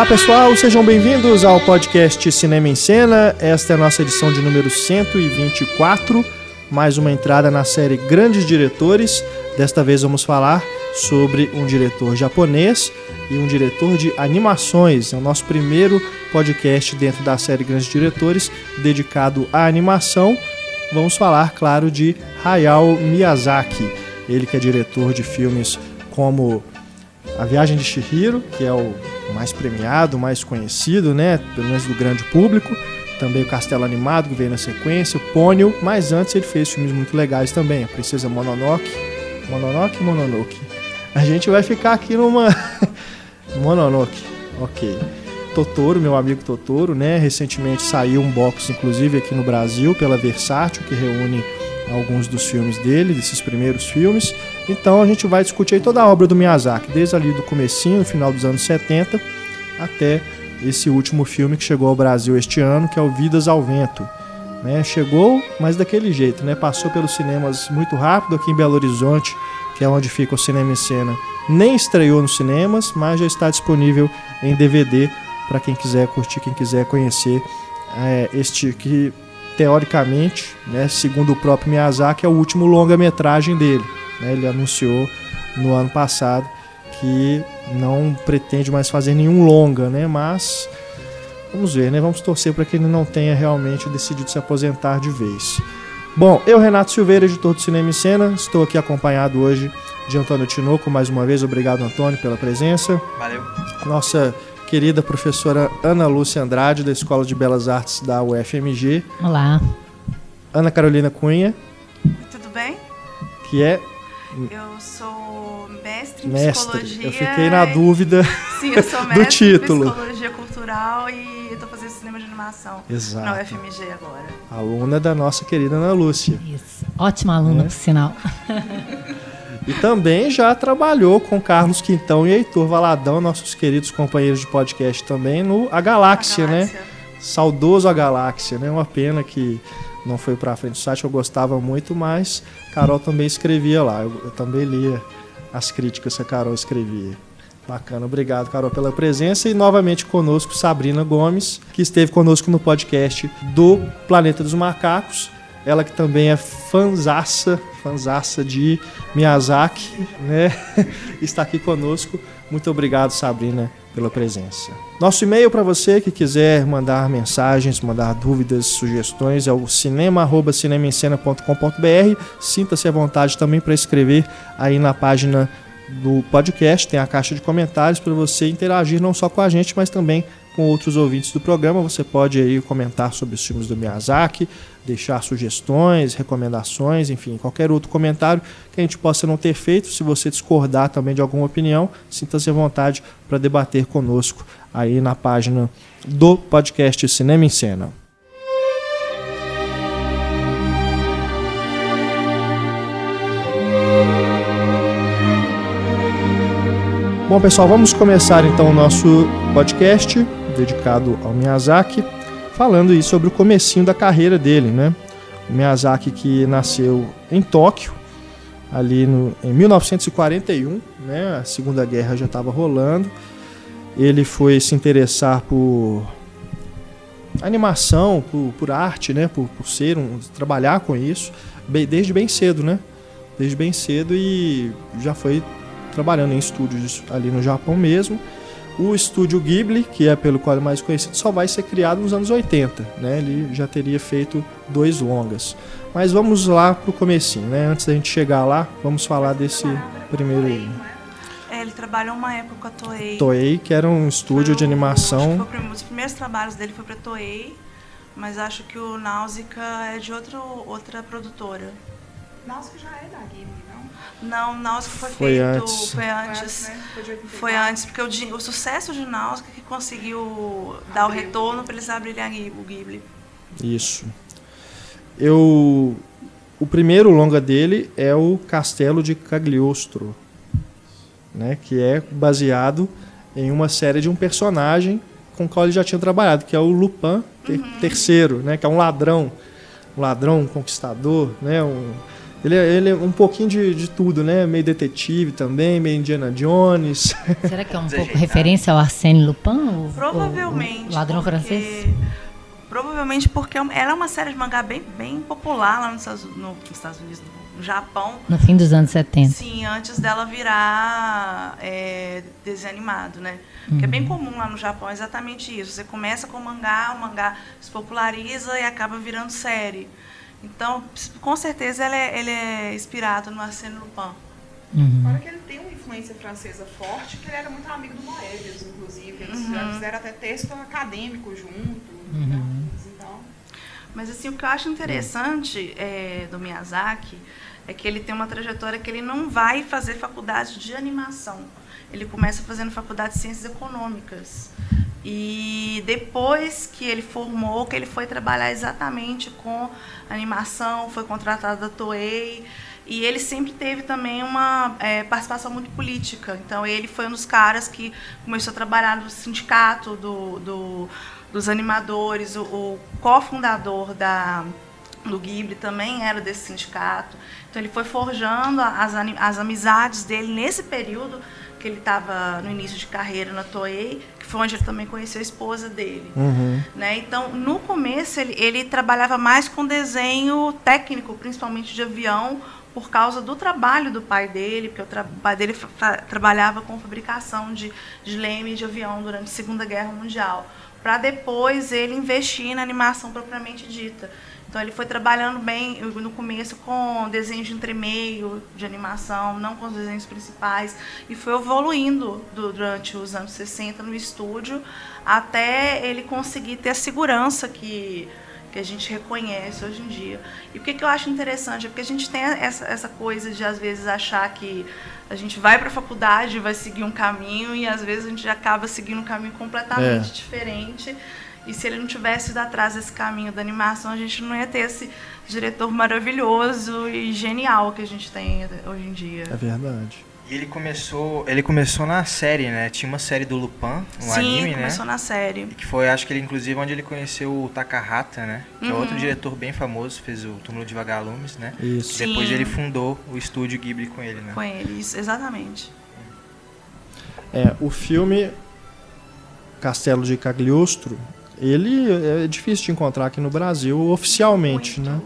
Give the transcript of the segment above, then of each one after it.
Olá pessoal, sejam bem-vindos ao podcast Cinema em Cena. Esta é a nossa edição de número 124, mais uma entrada na série Grandes Diretores. Desta vez vamos falar sobre um diretor japonês e um diretor de animações. É o nosso primeiro podcast dentro da série Grandes Diretores dedicado à animação. Vamos falar, claro, de Hayao Miyazaki. Ele que é diretor de filmes como A Viagem de Chihiro, que é o mais premiado, mais conhecido, né, pelo menos do grande público. Também o Castelo Animado, que veio na sequência, o Pônio, mas antes ele fez filmes muito legais também, a Princesa Mononoke, Mononoke Mononoke. A gente vai ficar aqui numa Mononoke, ok. Totoro, meu amigo Totoro, né? Recentemente saiu um box, inclusive aqui no Brasil, pela Versátil, que reúne alguns dos filmes dele, desses primeiros filmes. Então a gente vai discutir aí toda a obra do Miyazaki, desde ali do comecinho, final dos anos 70, até esse último filme que chegou ao Brasil este ano, que é o Vidas ao Vento. Né? Chegou, mas daquele jeito, né? Passou pelos cinemas muito rápido aqui em Belo Horizonte, que é onde fica o Cinema em Cena. Nem estreou nos cinemas, mas já está disponível em DVD para quem quiser curtir, quem quiser conhecer é, este que teoricamente, né, segundo o próprio Miyazaki, é o último longa-metragem dele. Né? Ele anunciou no ano passado que não pretende mais fazer nenhum longa, né? Mas vamos ver, né? Vamos torcer para que ele não tenha realmente decidido se aposentar de vez. Bom, eu, Renato Silveira, editor do Cinema e Cena, estou aqui acompanhado hoje de Antônio Tinoco, mais uma vez. Obrigado, Antônio, pela presença. Valeu. Nossa querida professora Ana Lúcia Andrade, da Escola de Belas Artes da UFMG. Olá. Ana Carolina Cunha. Tudo bem? Que é. Eu sou mestre em mestre. psicologia. Eu fiquei na dúvida Sim, eu sou mestre do título. em psicologia cultural e estou fazendo cinema de animação Exato. na UFMG agora. Aluna da nossa querida Ana Lúcia. Isso. Ótima aluna, É. por sinal. E também já trabalhou com Carlos Quintão e Heitor Valadão, nossos queridos companheiros de podcast também, no A Galáxia, A né? Galáxia. Saudoso A Galáxia, né? Uma pena que não foi pra frente do site, eu gostava muito, mas Carol também escrevia lá. Eu, eu também lia as críticas que a Carol escrevia. Bacana, obrigado, Carol, pela presença. E novamente conosco, Sabrina Gomes, que esteve conosco no podcast do Planeta dos Macacos. Ela que também é fanzaça, fanzaça de Miyazaki, né? Está aqui conosco. Muito obrigado, Sabrina, pela presença. Nosso e-mail para você que quiser mandar mensagens, mandar dúvidas, sugestões é o cinema@cinemaencena.com.br. Sinta-se à vontade também para escrever aí na página do podcast, tem a caixa de comentários para você interagir não só com a gente, mas também com outros ouvintes do programa. Você pode aí comentar sobre os filmes do Miyazaki, deixar sugestões, recomendações, enfim, qualquer outro comentário que a gente possa não ter feito. Se você discordar também de alguma opinião, sinta-se à vontade para debater conosco aí na página do podcast Cinema em Cena. Bom, pessoal, vamos começar então o nosso podcast dedicado ao Miyazaki, falando aí sobre o comecinho da carreira dele, né? O Miyazaki que nasceu em Tóquio, ali no, em 1941, né? A Segunda Guerra já estava rolando. Ele foi se interessar por animação, por, por arte, né? Por, por ser um, trabalhar com isso, desde bem cedo, né? Desde bem cedo e já foi trabalhando em estúdios ali no Japão mesmo. O estúdio Ghibli, que é pelo qual é mais conhecido, só vai ser criado nos anos 80, né? Ele já teria feito dois longas. Mas vamos lá pro comecinho, né? Antes da gente chegar lá, vamos falar desse primeiro. É, ele trabalhou uma época com a Toei. Toei, que era um estúdio de Foi o- animação. acho que foi o Os primeiros trabalhos dele foi pra Toei, mas acho que o Náusica é de outro, outra produtora. Náusica já é da Ghibli, não? Náusica foi, Foi feito. antes. Foi Foi antes. né? Foi de 84. Foi antes, porque o, o sucesso de Náusica que conseguiu dar o Abriu. retorno para eles abrirem o Ghibli. Isso. Eu o primeiro longa dele é o Castelo de Cagliostro, né, que é baseado em uma série de um personagem com o qual ele já tinha trabalhado, que é o Lupin ter- terceiro, né, que é um ladrão, um ladrão um conquistador, né, um, Ele é, ele é um pouquinho de, de tudo, né? Meio detetive também, meio Indiana Jones. Será que é um pouco referência ao Arsène Lupin? O, Provavelmente. O ladrão porque- francês? Provavelmente porque é uma- ela é uma série de mangá bem, bem popular lá nos Estados, no- nos Estados Unidos, no Japão. No fim dos anos 70. Sim, antes dela virar é, desenho animado, né? Que é bem comum lá no Japão, é exatamente isso. Você começa com mangá, o mangá se populariza e acaba virando série. Então, com certeza, ele é, ele é inspirado no Arsène Lupin. Uhum. Fora que ele tem uma influência francesa forte, que ele era muito amigo do Moebius, inclusive. Eles já fizeram até texto acadêmico junto. né? Então, Mas assim, o que eu acho interessante é, do Miyazaki é que ele tem uma trajetória que ele não vai fazer faculdade de animação. Ele começa fazendo faculdade de ciências econômicas. E depois que ele formou, que ele foi trabalhar exatamente com animação, foi contratado da Toei. E ele sempre teve também uma é, participação muito política. Então, ele foi um dos caras que começou a trabalhar no sindicato do, do- dos animadores. O, o cofundador da, do Ghibli também era desse sindicato. Então, ele foi forjando as, as amizades dele nesse período que ele estava no início de carreira na Toei, que foi onde ele também conheceu a esposa dele. Uhum. Né? Então, no começo, ele, ele trabalhava mais com desenho técnico, principalmente de avião, por causa do trabalho do pai dele, porque o, pai dele trabalhava com fabricação de, de leme de avião durante a Segunda Guerra Mundial, para depois ele investir na animação propriamente dita. Então, ele foi trabalhando bem no começo com desenhos de entremeio de animação, não com os desenhos principais, e foi evoluindo du- durante os anos 60 no estúdio, até ele conseguir ter a segurança que, que a gente reconhece hoje em dia. E o que, que eu acho interessante é porque a gente tem essa, essa coisa de, às vezes, achar que a gente vai para a faculdade vai seguir um caminho, e às vezes a gente acaba seguindo um caminho completamente É. diferente. E se ele não tivesse ido atrás desse caminho da animação, a gente não ia ter esse diretor maravilhoso e genial que a gente tem hoje em dia. É verdade. E ele começou, ele começou na série, né? Tinha uma série do Lupin, um Sim, anime, né? começou na série. Que foi, acho que ele, inclusive, onde ele conheceu o Takahata, né? Que é Uhum. outro diretor bem famoso, fez o Túmulo de Vagalumes, né? Isso. Sim. Depois ele fundou o estúdio Ghibli com ele, né? Com ele, isso, exatamente. É, o filme Castelo de Cagliostro, ele é difícil de encontrar aqui no Brasil oficialmente, Muito. né?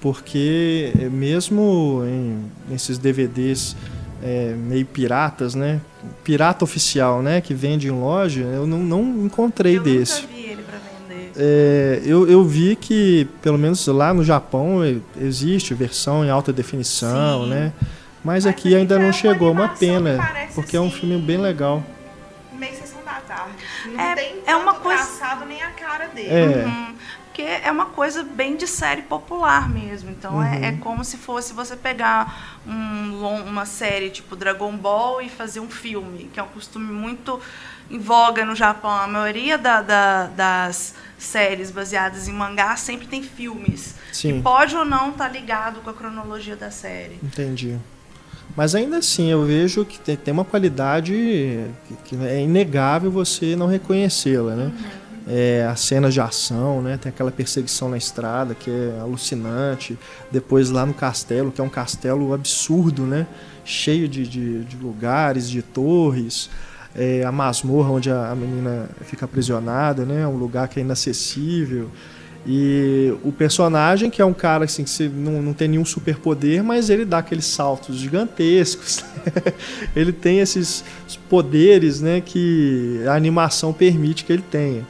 Porque é, mesmo em nesses DVDs é, meio piratas, né? Pirata oficial, né? Que vende em loja, eu não, não encontrei eu desse. nunca vi ele vender. É, eu, eu vi que, pelo menos lá no Japão, e- existe versão em alta definição, Sim. né? Mas Mas aqui ainda é não chegou, uma pena, porque é um assim, filme bem legal. Não É- tem é uma coisa- traçado nem a cara dele. É. Uhum. Porque é uma coisa bem de série popular mesmo. Então é, Uhum. é como se fosse você pegar um uma série tipo Dragon Ball e fazer um filme, que é um costume muito em voga no Japão. A maioria da- da- das séries baseadas em mangá sempre tem filmes. Sim. E pode ou não estar ligado com a cronologia da série. Entendi. Mas ainda assim, eu vejo que tem, uma qualidade que, é inegável você não reconhecê-la, né? É, as cenas de ação, né? Tem aquela perseguição na estrada que é alucinante. Depois lá no castelo, que é um castelo absurdo, né? Cheio de, de, de lugares, de torres. É, a masmorra onde a, a menina fica aprisionada, né? Um lugar que é inacessível. E o personagem, que é um cara assim, que não, não tem nenhum superpoder, mas ele dá aqueles saltos gigantescos. ele tem esses poderes né, que a animação permite que ele tenha.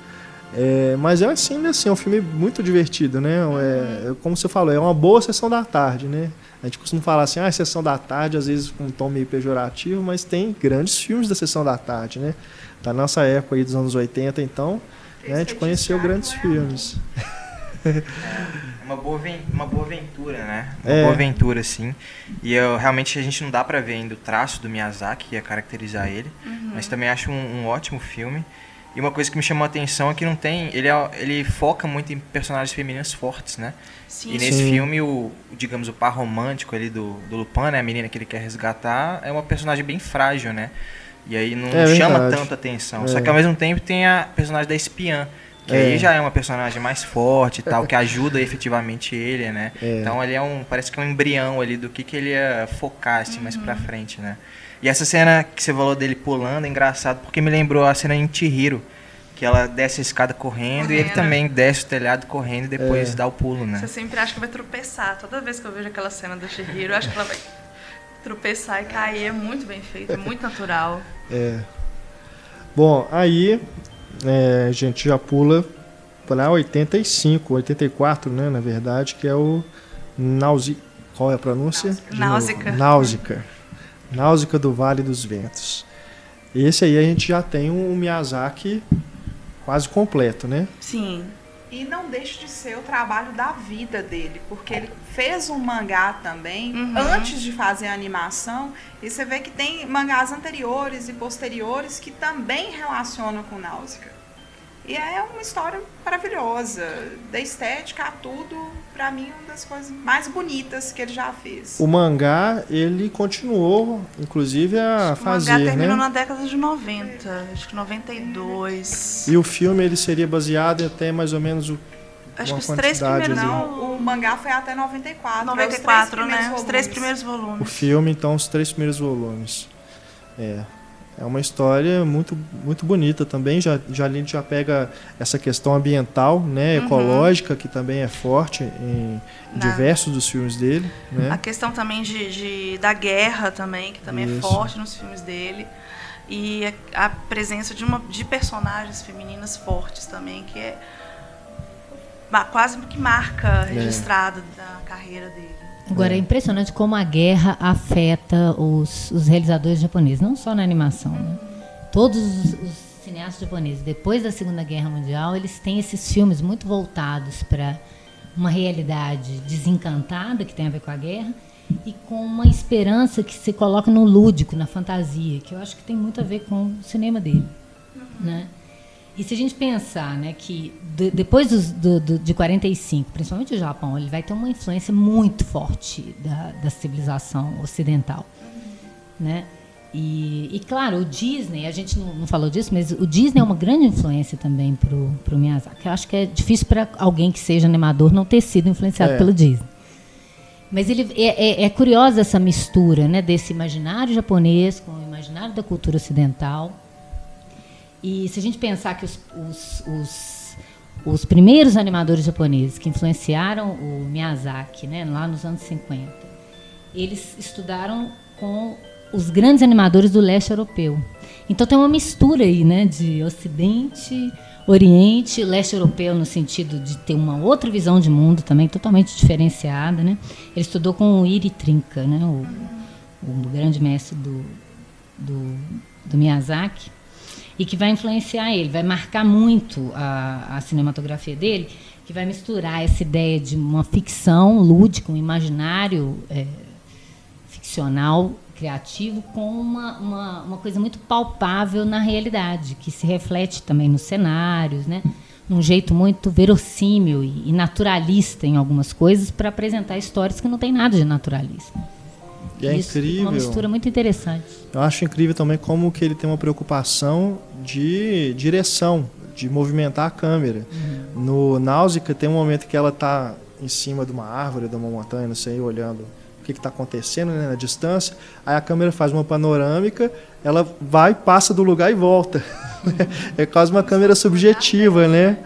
É, mas é assim, né, assim, é um filme muito divertido, né? É, como você falou, é uma boa sessão da tarde, né? A gente costuma falar assim, ah, sessão da tarde, às vezes com um tom meio pejorativo, mas tem grandes filmes da sessão da tarde, né? Da nossa época aí dos anos 80, então, né, a gente conheceu grandes filmes. Uma boa, uma boa aventura, né? Uma É. boa aventura, sim. E eu, realmente a gente não dá pra ver ainda o traço do Miyazaki, que ia caracterizar ele. Mas também acho um, um ótimo filme. E uma coisa que me chamou a atenção é que não tem. Ele, é- ele foca muito em personagens femininas fortes, né? Sim, E nesse Sim. filme, o, digamos, o par romântico ali do, do Lupin, né? A menina que ele quer resgatar, é uma personagem bem frágil, né? E aí não É chama tanta atenção. É. Só que ao mesmo tempo tem a personagem da espiã, Que É. aí já é uma personagem mais forte e tal, que ajuda efetivamente ele, né? É. Então ele é um. Parece que é um embrião ali do que, que ele ia focar assim, mais pra frente, né? E essa cena que você falou dele pulando é engraçado, porque me lembrou a cena em Chihiro. Que ela desce a escada correndo, e ele Correndo. também desce o telhado correndo e depois É. dá o pulo, né? Você sempre acha que vai tropeçar. Toda vez que eu vejo aquela cena do Shihiro, eu acho que ela vai tropeçar e cair. É muito bem feito, é muito natural. É. Bom, aí é, a gente já pula para 85, 84, né, na verdade, que é o Náusea. Qual é a pronúncia? Náusica. Náusica. Náusica do Vale dos Ventos. Esse aí a gente já tem um Miyazaki quase completo, né? Sim. E não deixa de ser o trabalho da vida dele, porque ele fez um mangá também Uhum. antes de fazer a animação, e você vê que tem mangás anteriores e posteriores que também relacionam com Náusea. E é uma história maravilhosa, da estética a tudo, pra mim uma das coisas mais bonitas que ele já fez. O mangá, ele continuou, inclusive, a o mangá fazer, terminou né? na década de 90, acho que 92. E o filme, ele seria baseado em até mais ou menos o Acho uma que os três quantidade primeiros. ali. Não, o mangá foi até 94. é os 94, três né? Os três volumes. primeiros O volumes. filme, então, os três primeiros volumes. É. É uma história muito, muito bonita também. Já, já, a gente já pega essa questão ambiental, né, Uhum. ecológica, que também é forte em Na- diversos dos filmes dele. A Né? questão também de, de- da guerra também, que também Isso. é forte nos filmes dele. E a, a presença de, uma, de personagens femininas fortes também, que é quase que marca registrada da carreira dele. Agora, é impressionante como a guerra afeta os, os realizadores japoneses, não só na animação. Né? Todos os, os cineastas japoneses, depois da Segunda Guerra Mundial, eles têm esses filmes muito voltados para uma realidade desencantada, que tem a ver com a guerra, e com uma esperança que se coloca no lúdico, na fantasia, que eu acho que tem muito a ver com o cinema dele. Né? E se a gente pensar né, que de- depois dos- do, do- de 45, principalmente o Japão, ele vai ter uma influência muito forte da, da civilização ocidental. Né? E, e, claro, o Disney, a gente não, não falou disso, mas o Disney é uma grande influência também para o Miyazaki. Eu acho que é difícil para alguém que seja animador não ter sido influenciado É. pelo Disney. Mas ele é, é- é curiosa essa mistura né, desse imaginário japonês com o imaginário da cultura ocidental. E se a gente pensar que os, os, os, os primeiros animadores japoneses que influenciaram o Miyazaki, né, lá nos anos 50, eles estudaram com os grandes animadores do leste europeu. Então tem uma mistura aí, né, de Ocidente, Oriente, leste europeu no sentido de ter uma outra visão de mundo também totalmente diferenciada, né? Ele estudou com o Iri Trinca, né, o, o grande mestre do, do, do Miyazaki e que vai influenciar ele, vai marcar muito a, a cinematografia dele, que vai misturar essa ideia de uma ficção lúdica, um imaginário é, ficcional, criativo, com uma, uma, uma coisa muito palpável na realidade, que se reflete também nos cenários, né? num jeito muito verossímil e, naturalista em algumas coisas, para apresentar histórias que não tem nada de naturalista. E é Isso, incrível. Uma mistura muito interessante. Eu acho incrível também como que ele tem uma preocupação de direção, de movimentar a câmera. No Náusea tem um momento que ela está em cima de uma árvore, de uma montanha, não sei, olhando o que está acontecendo né, na distância. Aí a câmera faz uma panorâmica, ela vai, passa do lugar e volta. é quase uma câmera subjetiva, né?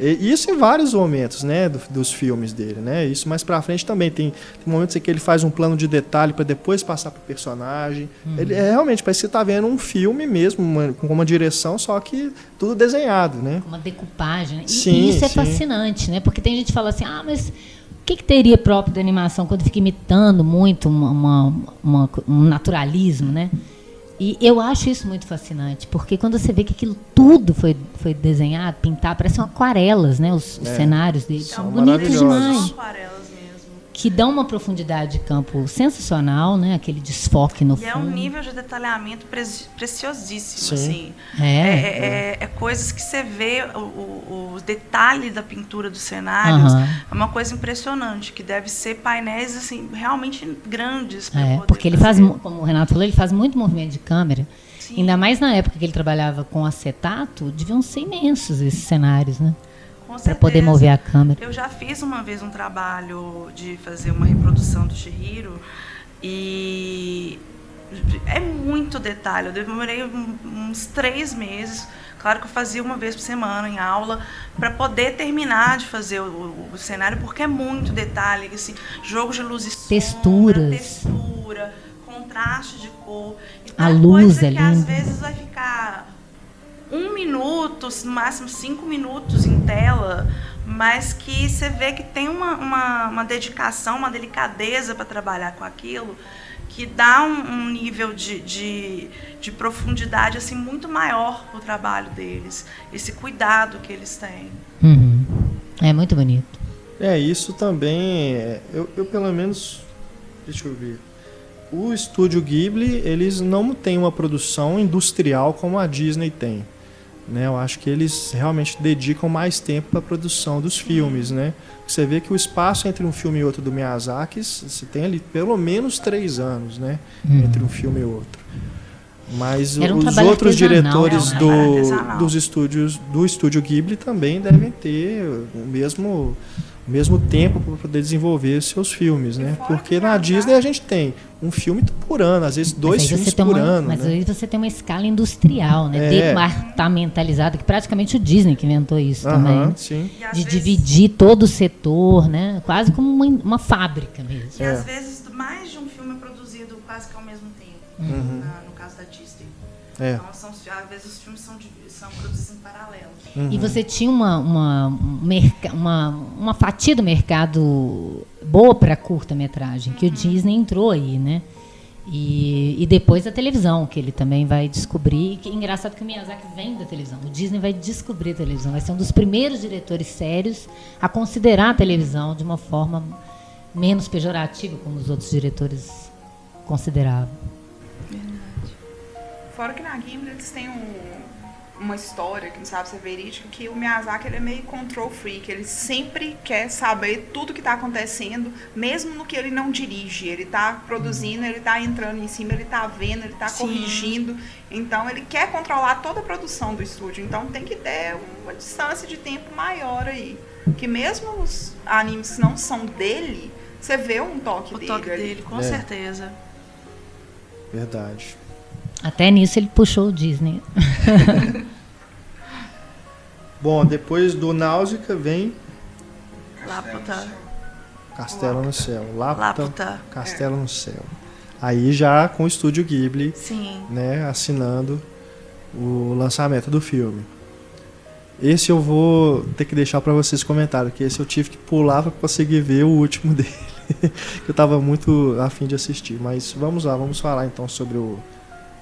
E isso em vários momentos, né, do- dos filmes dele, né? Isso mais pra frente também tem, tem momentos em que ele faz um plano de detalhe para depois passar pro personagem. Ele é realmente parece que você tá vendo um filme mesmo, uma- com uma direção, só que tudo desenhado, né? uma decupagem. né? E, Sim, e isso é sim. fascinante, né? Porque tem gente que fala assim, ah, mas o que, que teria próprio da animação quando fica imitando muito uma- uma- uma- um naturalismo, né? E eu acho isso muito fascinante, porque quando você vê que aquilo tudo foi, foi desenhado, pintado, parecem aquarelas, né? Os, os É. cenários deles São são bonitos demais. São aquarelas mesmo. Que dão uma profundidade de campo sensacional, né? Aquele desfoque no E é fundo. um nível de detalhamento preci- preciosíssimo, Sim. assim. É, É, é- é- é coisas que você vê, o, o, o detalhe da pintura dos cenários, Aham. é uma coisa impressionante, que deve ser painéis assim, realmente grandes. É, poder porque ele faz, fazer. mu- como o Renato falou, ele faz muito movimento de câmera. Sim. Ainda mais na época que ele trabalhava com acetato, deviam ser imensos esses cenários, né? Para poder mover a câmera. Eu já fiz uma vez um trabalho de fazer uma reprodução do Chihiro e é muito detalhe. Eu demorei uns três meses. Claro que eu fazia uma vez por semana em aula para poder terminar de fazer o, o- o cenário, porque é muito detalhe, assim, jogo de luz e sombra, Texturas. textura, contraste de cor. A é luz coisa é que às linda. vezes vai ficar um minuto, no máximo cinco minutos em tela, mas que você vê que tem uma, uma, uma dedicação, uma delicadeza para trabalhar com aquilo, que dá um, um nível de, de, de profundidade assim muito maior para o trabalho deles, esse cuidado que eles têm. Uhum. É muito bonito. É, isso também. é, Eu, eu pelo menos. Deixa eu ver. O estúdio Ghibli, eles não têm uma produção industrial como a Disney tem. Né? Eu acho que eles realmente dedicam mais tempo para a produção dos filmes. Né? Você vê que o espaço entre um filme e outro do Miyazaki, você tem ali pelo menos três anos né? entre um filme e outro. Mas um os outros diretores né? do, dos estúdios do estúdio Ghibli também devem ter o mesmo mesmo tempo para poder desenvolver seus filmes, né? Porque que na Disney a gente tem um filme por ano, às vezes dois filmes por uma, ano, Mas né? aí você tem uma escala industrial, né? É. Departamentalizada, que praticamente o Disney que inventou isso Aham, também. sim. E às De vezes- dividir todo o setor, né? Quase como uma, uma fábrica mesmo. E É. às vezes mais de um filme é produzido quase que ao mesmo tempo, Uhum. na- no caso da Disney. É. Então, são, às vezes os filmes são, de- são produzidos em paralelo. Uhum. E você tinha uma, uma, um uma, uma fatia do mercado boa para curta-metragem, que o Disney entrou aí, né? E, e depois a televisão, que ele também vai descobrir. Que, engraçado que o Miyazaki vem da televisão. O Disney vai descobrir a televisão. Vai ser um dos primeiros diretores sérios a considerar a televisão de uma forma menos pejorativa, como os outros diretores consideravam. Fora que na Ghibli eles têm um- uma história, que não sabe se é verídica, que o Miyazaki ele é meio control freak. Ele sempre quer saber tudo que está acontecendo, mesmo no que ele não dirige. Ele está produzindo, ele está entrando em cima, ele está vendo, ele está corrigindo. Então ele quer controlar toda a produção do estúdio. Então tem que ter uma distância de tempo maior aí. Que mesmo os animes que não são dele, você vê um toque O dele. toque ali. dele, com É. certeza. Verdade. Até nisso ele puxou o Disney. Bom, depois do Náusica vem Laputa. Castelo no Céu. Laputa, Laputa. Castelo no Céu. Aí já com o estúdio Ghibli, Sim. né, assinando o lançamento do filme. Esse eu vou ter que deixar para vocês comentarem, que esse eu tive que pular para conseguir ver o último dele. que eu tava muito afim de assistir. Mas vamos lá, vamos falar então sobre o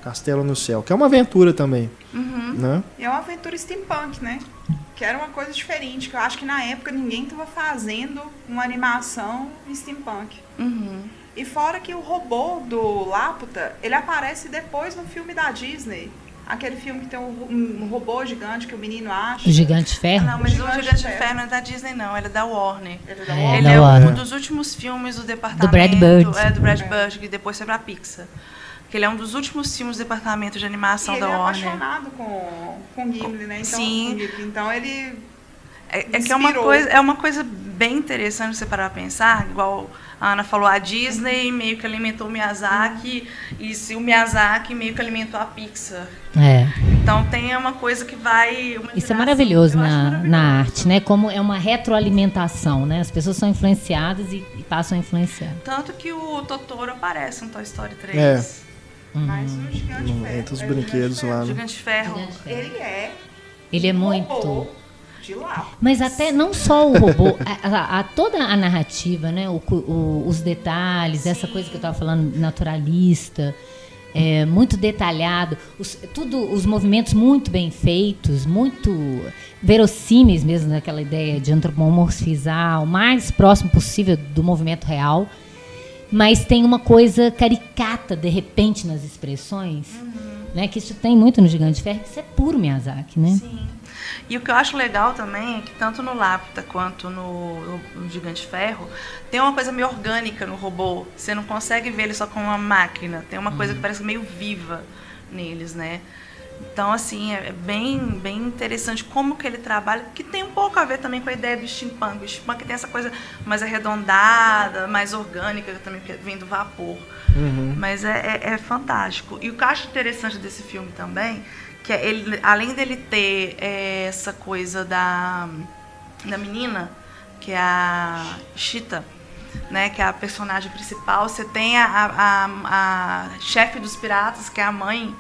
Castelo no Céu, que é uma aventura também, Uhum. né? E é uma aventura steampunk, né? Que era uma coisa diferente, que eu acho que na época ninguém estava fazendo uma animação em steampunk. Uhum. E fora que o robô do Laputa, ele aparece depois no filme da Disney. Aquele filme que tem um, um robô gigante que o menino acha. O Gigante Ferro. Não, mas o Gigante Gigante de Ferro. Ferro não é da Disney, não. Ele é da Warner. Ele é da É, Warner. Ele da é um dos últimos filmes do departamento. Brad Bird. É, do Brad Bird, que depois foi pra Pixar. Que ele é um dos últimos filmes do departamento de animação E ele da é Warner. apaixonado com, com Gimli, né? Então, Sim. Ghibli. Então ele É, é que é uma, coisa, é uma coisa bem interessante você parar pra pensar, igual a Ana falou, a Disney meio que alimentou o Miyazaki, e se o Miyazaki meio que alimentou a Pixar. É. Então tem uma coisa que vai. uma Isso é maravilhoso na, maravilhoso. na arte, né? Como é uma retroalimentação, né? As pessoas são influenciadas e, e passam a influenciar. Tanto que o Totoro aparece no Toy Story 3. É. Mas o Gigante Hum, Ferro. entre os é o brinquedos Gigante lá, né? Gigante Ferro. Ferro. Ele é Ele é muito. robô de lá. Mas até não só o robô, a, a- a- toda a narrativa, né? O o- os detalhes, essa coisa que eu estava falando, naturalista, é, muito detalhado, os, tudo, os movimentos muito bem feitos, muito verossímeis mesmo naquela ideia de antropomorfizar o mais próximo possível do movimento real. Mas tem uma coisa caricata, de repente, nas expressões, Né? Que isso tem muito no Gigante de Ferro, que isso é puro Miyazaki, né? Sim. E o que eu acho legal também é que tanto no Lapta quanto no, no Gigante Ferro tem uma coisa meio orgânica no robô. Você não consegue ver ele só como uma máquina. Tem uma coisa que parece meio viva neles, né? Então, assim, é bem, bem interessante como que ele trabalha, que tem um pouco a ver também com a ideia do steampunk. O steampunk tem essa coisa mais arredondada, mais orgânica, também que vem do vapor. Uhum. Mas é, é, é fantástico. E o que eu acho interessante desse filme também, que é ele, além dele ter é, essa coisa da, da menina, que é a Chita, né, que é a personagem principal, você tem a, a, a chefe dos piratas, que é a mãe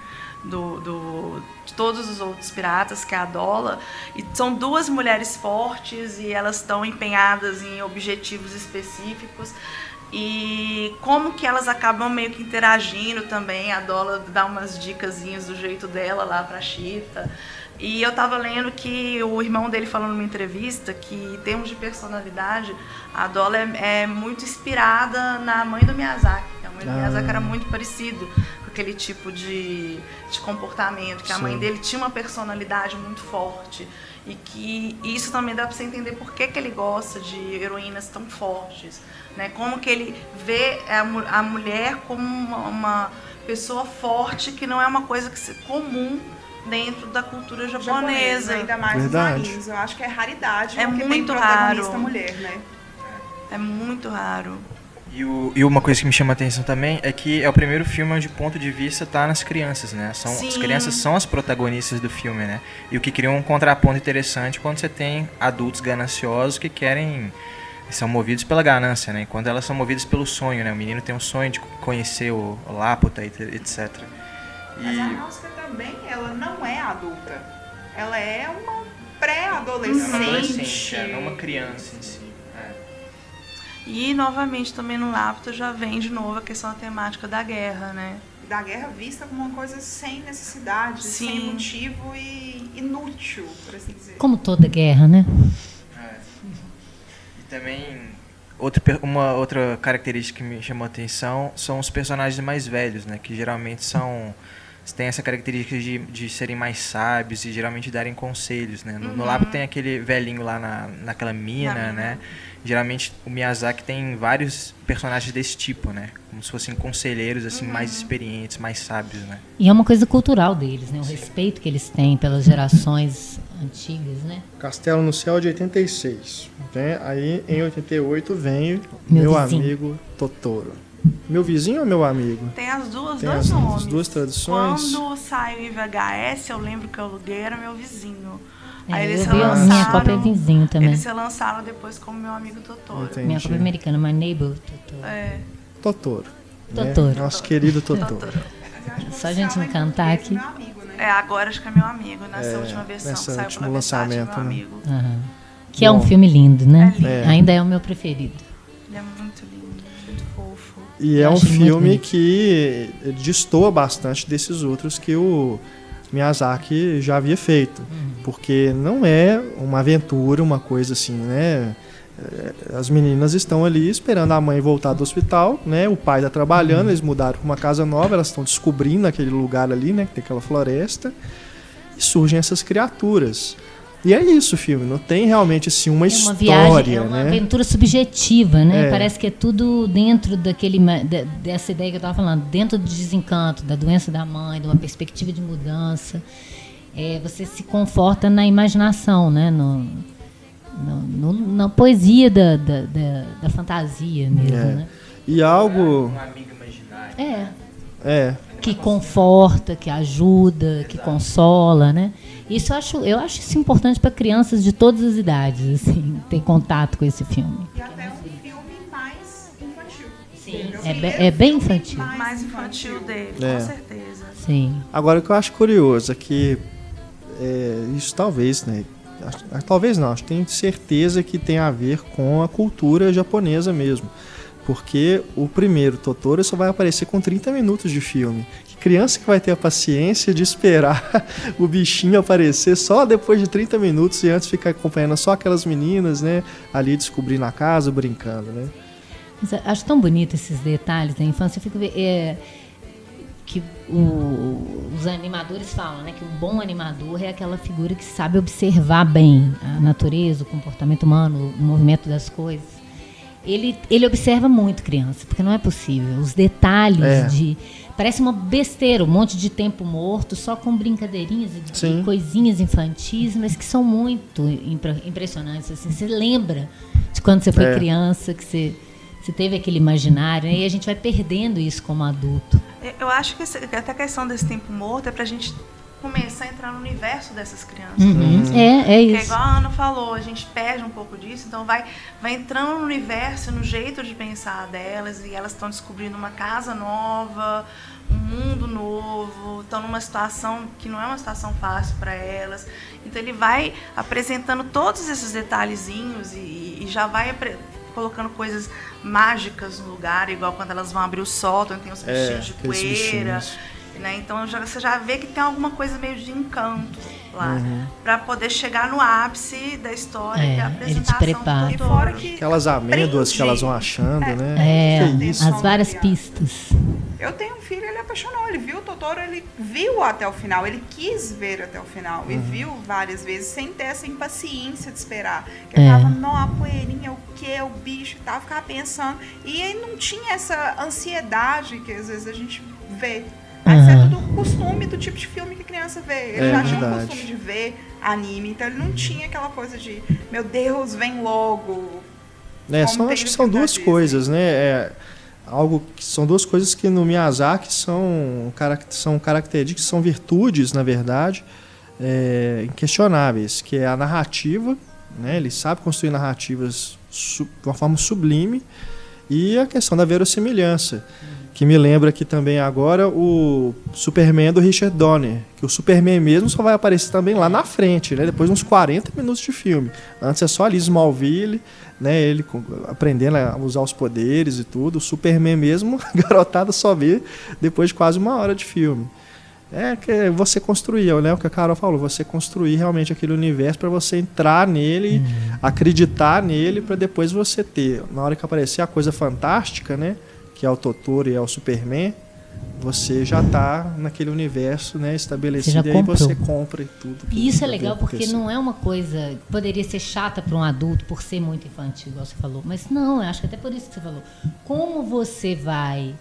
do, do, de todos os outros piratas, que é a Dola. E são duas mulheres fortes e elas estão empenhadas em objetivos específicos. E como que elas acabam meio que interagindo também. A Dola dá umas dicasinhas do jeito dela lá pra Chita. E eu tava lendo que o irmão dele falou numa entrevista que, em termos de personalidade, a Dola é, é muito inspirada na mãe do Miyazaki. A mãe do Ah. Miyazaki era muito parecido aquele tipo de, de comportamento, que a mãe Sim. dele tinha uma personalidade muito forte. E que isso também dá pra você entender por que, que ele gosta de heroínas tão fortes. Né? Como que ele vê a, a mulher como uma, uma pessoa forte, que não é uma coisa que se, comum dentro da cultura japonesa. ainda mais Verdade. nos animes. Eu acho que é raridade É muito raro. mulher, né? É muito raro. E, o- e uma coisa que me chama a atenção também é que é o primeiro filme onde o ponto de vista tá nas crianças, né? São, as crianças são as protagonistas do filme, né? E o que cria um contraponto interessante quando você tem adultos gananciosos que querem são movidos pela ganância, né? Quando elas são movidas pelo sonho, né? O menino tem um sonho de conhecer o Laputa, et- etc. Mas a E Náusea também, ela não é adulta. Ela é uma pré-adolescente. é uma adolescente, é, não uma criança em si. E, novamente, também no Lapto já vem de novo a questão da temática da guerra, né? Da guerra vista como uma coisa sem necessidade, Sim. sem motivo e inútil, por assim dizer. Como toda guerra, né? É. E também outra, uma outra característica que me chamou a atenção são os personagens mais velhos, né? Que geralmente são têm essa característica de, de serem mais sábios e geralmente darem conselhos, né? No, no Labo tem aquele velhinho lá na, naquela mina, Na mina. né? Geralmente o Miyazaki tem vários personagens desse tipo, né? Como se fossem conselheiros assim mais experientes, mais sábios, né? E é uma coisa cultural deles, né? O respeito que eles têm pelas gerações antigas, né? Castelo no Céu de 86. Né? Aí em 88 vem Meu meu, vizinho. amigo Totoro. Meu vizinho ou meu amigo? Tem as duas, Tem dois as- nomes. as duas traduções. Quando saiu em VHS, eu lembro que eu aluguei, era meu vizinho. É, Aí eles eu vi a minha relançaram- cópia vizinho também. Eles se lançaram depois como meu amigo Totoro. Entendi. Minha cópia americana, My Neighbor Totoro. É, Totoro. né? Totoro. Nosso querido Totoro. Totoro. Só a o gente não em cantar aqui. Meu amigo, né? É, agora acho que é meu amigo, nessa É, última versão nessa que saiu último lançamento, meu né? amigo. Aham. Que é um Bom. filme lindo, né? É lindo. É. Ainda é o meu preferido. E Eu é um filme que destoa bastante desses outros que o Miyazaki já havia feito. Uhum. Porque não é uma aventura, uma coisa assim, né? É, As meninas estão ali esperando a mãe voltar do hospital, né? O pai está trabalhando, eles mudaram para uma casa nova, elas estão descobrindo aquele lugar ali, né? Que tem aquela floresta. E surgem essas criaturas. E é isso o filme, não tem realmente assim uma, é uma história, viagem, é uma né? aventura subjetiva, né? É. Parece que é tudo dentro daquele dessa ideia que eu estava falando, dentro do desencanto, da doença da mãe, de uma perspectiva de mudança. É, você se conforta na imaginação, né? No, no- no- na poesia da, da, da- da fantasia mesmo, É. né? E algo. Um amigo imaginário. É, É, que conforta, que ajuda, que consola, né? Isso eu acho, eu acho isso importante para crianças de todas as idades, assim, ter contato com esse filme. E até um filme mais infantil. Sim, é, be- é bem filme infantil. Mais infantil dele, É. com certeza. Sim. Agora, o que eu acho curioso é que é, isso talvez, né? Talvez não, acho que tenho certeza que tem a ver com a cultura japonesa mesmo. Porque o primeiro Totoro só vai aparecer com 30 minutos de filme. Criança que vai ter a paciência de esperar o bichinho aparecer só depois de 30 minutos e antes ficar acompanhando só aquelas meninas, né? Ali descobrindo a casa, brincando, né? Acho tão bonito esses detalhes da infância. Eu fico é, que o- os os animadores falam, né, que um bom animador é aquela figura que sabe observar bem a natureza, o comportamento humano, o movimento das coisas. Ele, ele observa muito criança, porque não é possível. Os detalhes É. de. Parece uma besteira, um monte de tempo morto, só com brincadeirinhas e Sim. coisinhas infantis, mas que são muito impre- impressionantes. Assim, você lembra de quando você foi É. criança, que você, você teve aquele imaginário, né? e a gente vai perdendo isso como adulto. Eu- Eu acho que até a questão desse tempo morto é pra gente começar a entrar no universo dessas crianças. Uhum. É, é Porque é isso. igual a Ana falou, a gente perde um pouco disso, então vai, vai entrando no universo, no jeito de pensar delas, e elas estão descobrindo uma casa nova, um mundo novo, estão numa situação que não é uma situação fácil para elas. Então ele vai apresentando todos esses detalhezinhos e, e já vai colocando coisas mágicas no lugar, igual quando elas vão abrir o sótão, tem os É, bichinhos de aqueles poeira. bichinhos. Né? Então já- você já vê que tem alguma coisa meio de encanto lá, Uhum. Pra poder chegar no ápice da história, É, que é a ele te apresentação prepara. E fora que Aquelas amêndoas Prende. que elas vão achando, É. né? É, Que isso? as várias pistas. eu tenho um filho, ele apaixonou, ele viu o Totoro, ele viu até o final, ele quis ver até o final e viu várias vezes sem ter essa impaciência de esperar. Que É. tava, nó, a poeirinha, o que, o bicho e tal, ficava pensando. E ele não tinha essa ansiedade que às vezes a gente vê. Costume do tipo de filme que a criança vê. Ele É já tinha o costume de ver anime, então ele não tinha aquela coisa de, meu Deus, vem logo. É, são, acho que são duas coisas, né? É, algo que são duas coisas que no Miyazaki são, são características, são virtudes, na verdade, é, inquestionáveis, que é a narrativa, né? Ele sabe construir narrativas de uma forma sublime e a questão da verossimilhança, que me lembra aqui também agora o Superman do Richard Donner, que o Superman mesmo só vai aparecer também lá na frente, né? Depois de uns 40 minutos de filme. Antes é só ali Smallville, né? Ele aprendendo a usar os poderes e tudo. O Superman mesmo, a garotada só vê depois de quase uma hora de filme. É que você construir, né? O que a Carol falou, você construir realmente aquele universo para você entrar nele, acreditar nele, para depois você ter, na hora que aparecer a coisa fantástica, né? Que é o Totoro e é o Superman, você já tá naquele universo, né? Estabelecido e aí você compra e tudo. que E isso é legal porque não é uma coisa que poderia ser chata para um adulto por ser muito infantil, igual você falou. Mas não, eu acho que até por isso que você falou. Como você vai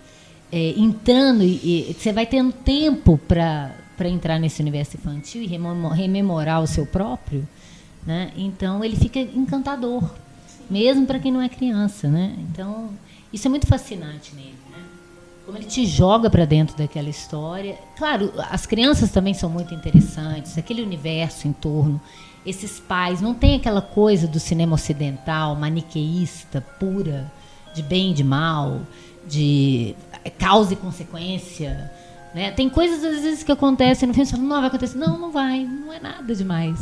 é, entrando e, e você vai tendo tempo para entrar nesse universo infantil e rememo- rememorar o seu próprio, né? Então ele fica encantador, mesmo para quem não é criança, né? Então isso é muito fascinante nele, né? como ele te joga para dentro daquela história. Claro, as crianças também são muito interessantes, aquele universo em torno, esses pais, não tem aquela coisa do cinema ocidental, maniqueísta, pura, de bem e de mal, de causa e consequência. Né? Tem coisas às vezes que acontecem no filme, você fala, não vai acontecer. Não, não vai, não é nada demais.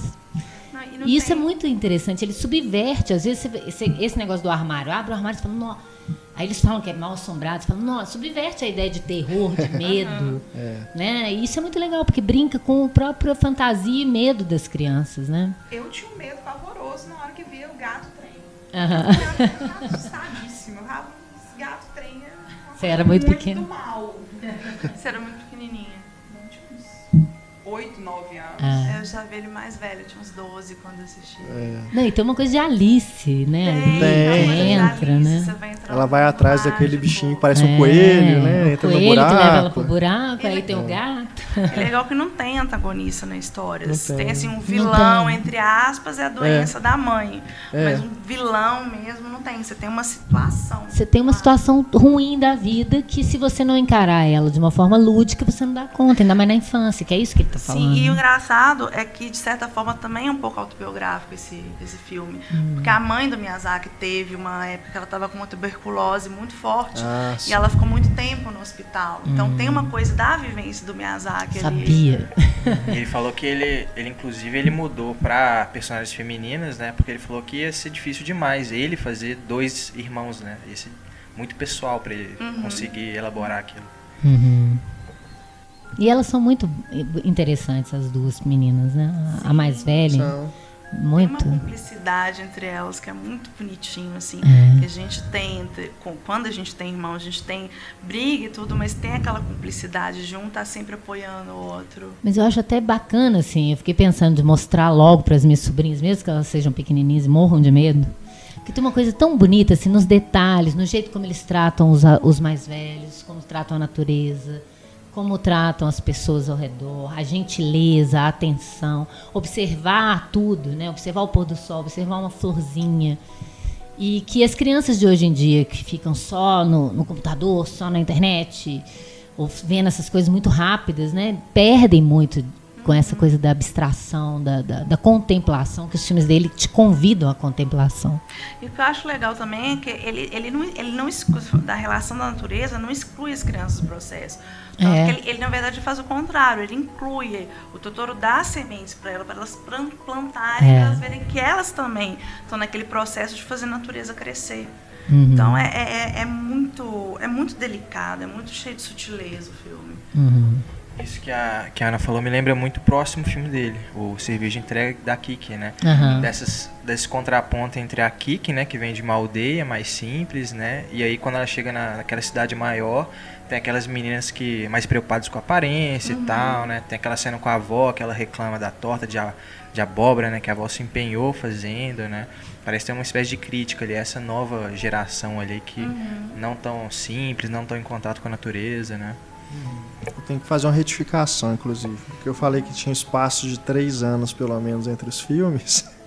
Não, e não isso é tem- muito interessante. Ele subverte, às vezes, você esse, esse negócio do armário. Abre o armário e fala, "Nó". Aí eles falam que é mal assombrado. Você fala, nossa, subverte a ideia de terror, de medo. né? E isso é muito legal, porque brinca com a própria fantasia e medo das crianças, né? Eu tinha um medo pavoroso na hora que via o gato trem. Aham. Eu ficava assustadíssima. Eu gato trem é uma Você era muito pequena. do mal. Você era muito pequenininha. Não tinha uns 8, 9 anos. Ah. Eu já vi ele mais velho, tinha uns 12 quando assisti. Não, e tem uma coisa de Alice, né? Ali, Tem. que entra, né? Você vai entrar Ela vai atrás daquele bichinho que parece É, um coelho, né? o Entra no coelho que leva ela pro buraco. buraco, aí tem o gato. É legal que não tem antagonista na história. Tem. tem. assim um vilão, entre aspas, é a doença da mãe. É. Mas um vilão mesmo não tem. Você tem uma situação. Você tem uma situação ruim da vida que se você não encarar ela de uma forma lúdica, você não dá conta, ainda mais na infância, que é isso que ele tá falando. Sim, e o engraçado é que, de certa forma, também é um pouco autobiográfico esse, esse filme. Hum. Porque a mãe do Miyazaki teve uma época que ela estava com uma tuberculose muito forte. Ah, e ela ficou muito tempo no hospital. Então tem uma coisa da vivência do Miyazaki Sabia. E ele falou que ele, ele inclusive, ele mudou pra personagens femininas, né? Porque ele falou que ia ser difícil demais ele fazer dois irmãos, né? Ia ser muito pessoal pra ele conseguir elaborar aquilo. Uhum. E elas são muito interessantes, as duas meninas, né? A- A mais velha, São. Muito. Tem uma cumplicidade entre elas que é muito bonitinho, assim. É. Que a gente tem, entre- quando a gente tem irmão, a gente tem briga e tudo, mas tem aquela cumplicidade de um tá sempre apoiando o outro. Mas eu acho até bacana, assim. Eu fiquei pensando de mostrar logo para as minhas sobrinhas, mesmo que elas sejam pequenininhas e morram de medo. Porque tem uma coisa tão bonita, assim, nos detalhes, no jeito como eles tratam os, os mais velhos, como tratam a natureza, como tratam as pessoas ao redor, a gentileza, a atenção, observar tudo, né? Observar o pôr do sol, observar uma florzinha. E que as crianças de hoje em dia, que ficam só no, no computador, só na internet, ou vendo essas coisas muito rápidas, né? Perdem muito com essa coisa da abstração, da, da, da contemplação, que os filmes dele te convidam à contemplação. E o que eu acho legal também é que ele, ele não, ele não exclui, da relação da natureza, não exclui as crianças do processo. Tanto É. ele, ele, na verdade, faz o contrário, ele inclui. O Totoro dá sementes para elas, para elas plan- plantarem, É. para elas verem que elas também estão naquele processo de fazer a natureza crescer. Uhum. Então é, é, é muito, é muito delicado, é muito cheio de sutileza o filme. Uhum. Isso que a, que a Ana falou me lembra muito o próximo filme dele, o Serviço de Entrega da Kiki, né? Aham. Dessas, desse contraponto entre a Kiki, né, que vem de uma aldeia mais simples, né? E aí quando ela chega na, naquela cidade maior, tem aquelas meninas que mais preocupadas com a aparência e tal, né? Tem aquela cena com a avó que ela reclama da torta de, a- de abóbora, né, que a avó se empenhou fazendo, né? Parece ter uma espécie de crítica ali, a essa nova geração ali que não tão simples, não tão em contato com a natureza, né? Eu tenho que fazer uma retificação, inclusive. Porque eu falei que tinha espaço de três anos, pelo menos, entre os filmes.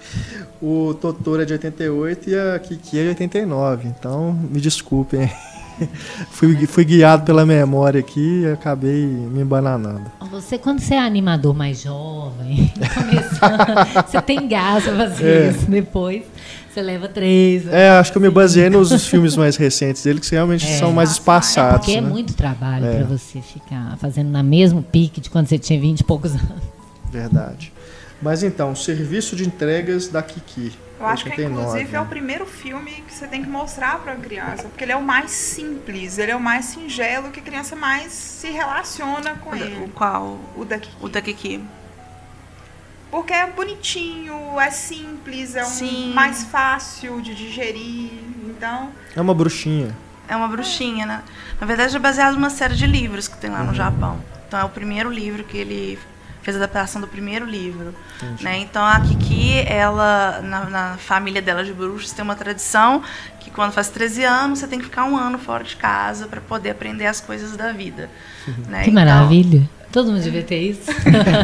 O Totoro é de 88 e a Kiki é de 89. Então, me desculpem. fui, fui guiado pela memória aqui e acabei me embananando. Você, quando você é animador mais jovem, começando, você tem gás pra fazer É. isso. Depois, você leva três. É, acho que eu me baseei nos filmes mais recentes dele, que realmente É. são mais É espaçados. porque é né? muito trabalho É. pra você ficar fazendo na mesmo pique de quando você tinha 20 e poucos anos. Verdade. Mas então, serviço de entregas da Kiki. Eu acho que, 89, inclusive, é o primeiro filme que você tem que mostrar para a criança, porque ele é o mais simples, ele é o mais singelo, que a criança mais se relaciona com O, da- o ele. qual? O daqui. O da Kiki. Porque é bonitinho, é simples, é um Sim. mais fácil de digerir. Então, É uma bruxinha. É uma bruxinha, né? Na verdade, é baseado numa série de livros que tem lá no Japão. Então, é o primeiro livro que ele fez a adaptação do primeiro livro. Entendi. Né? Então, a Kiki, ela, na, na família dela de bruxos, tem uma tradição que quando faz 13 anos, você tem que ficar um ano fora de casa para poder aprender as coisas da vida. né? Que Então, maravilha. Todo mundo devia ter isso.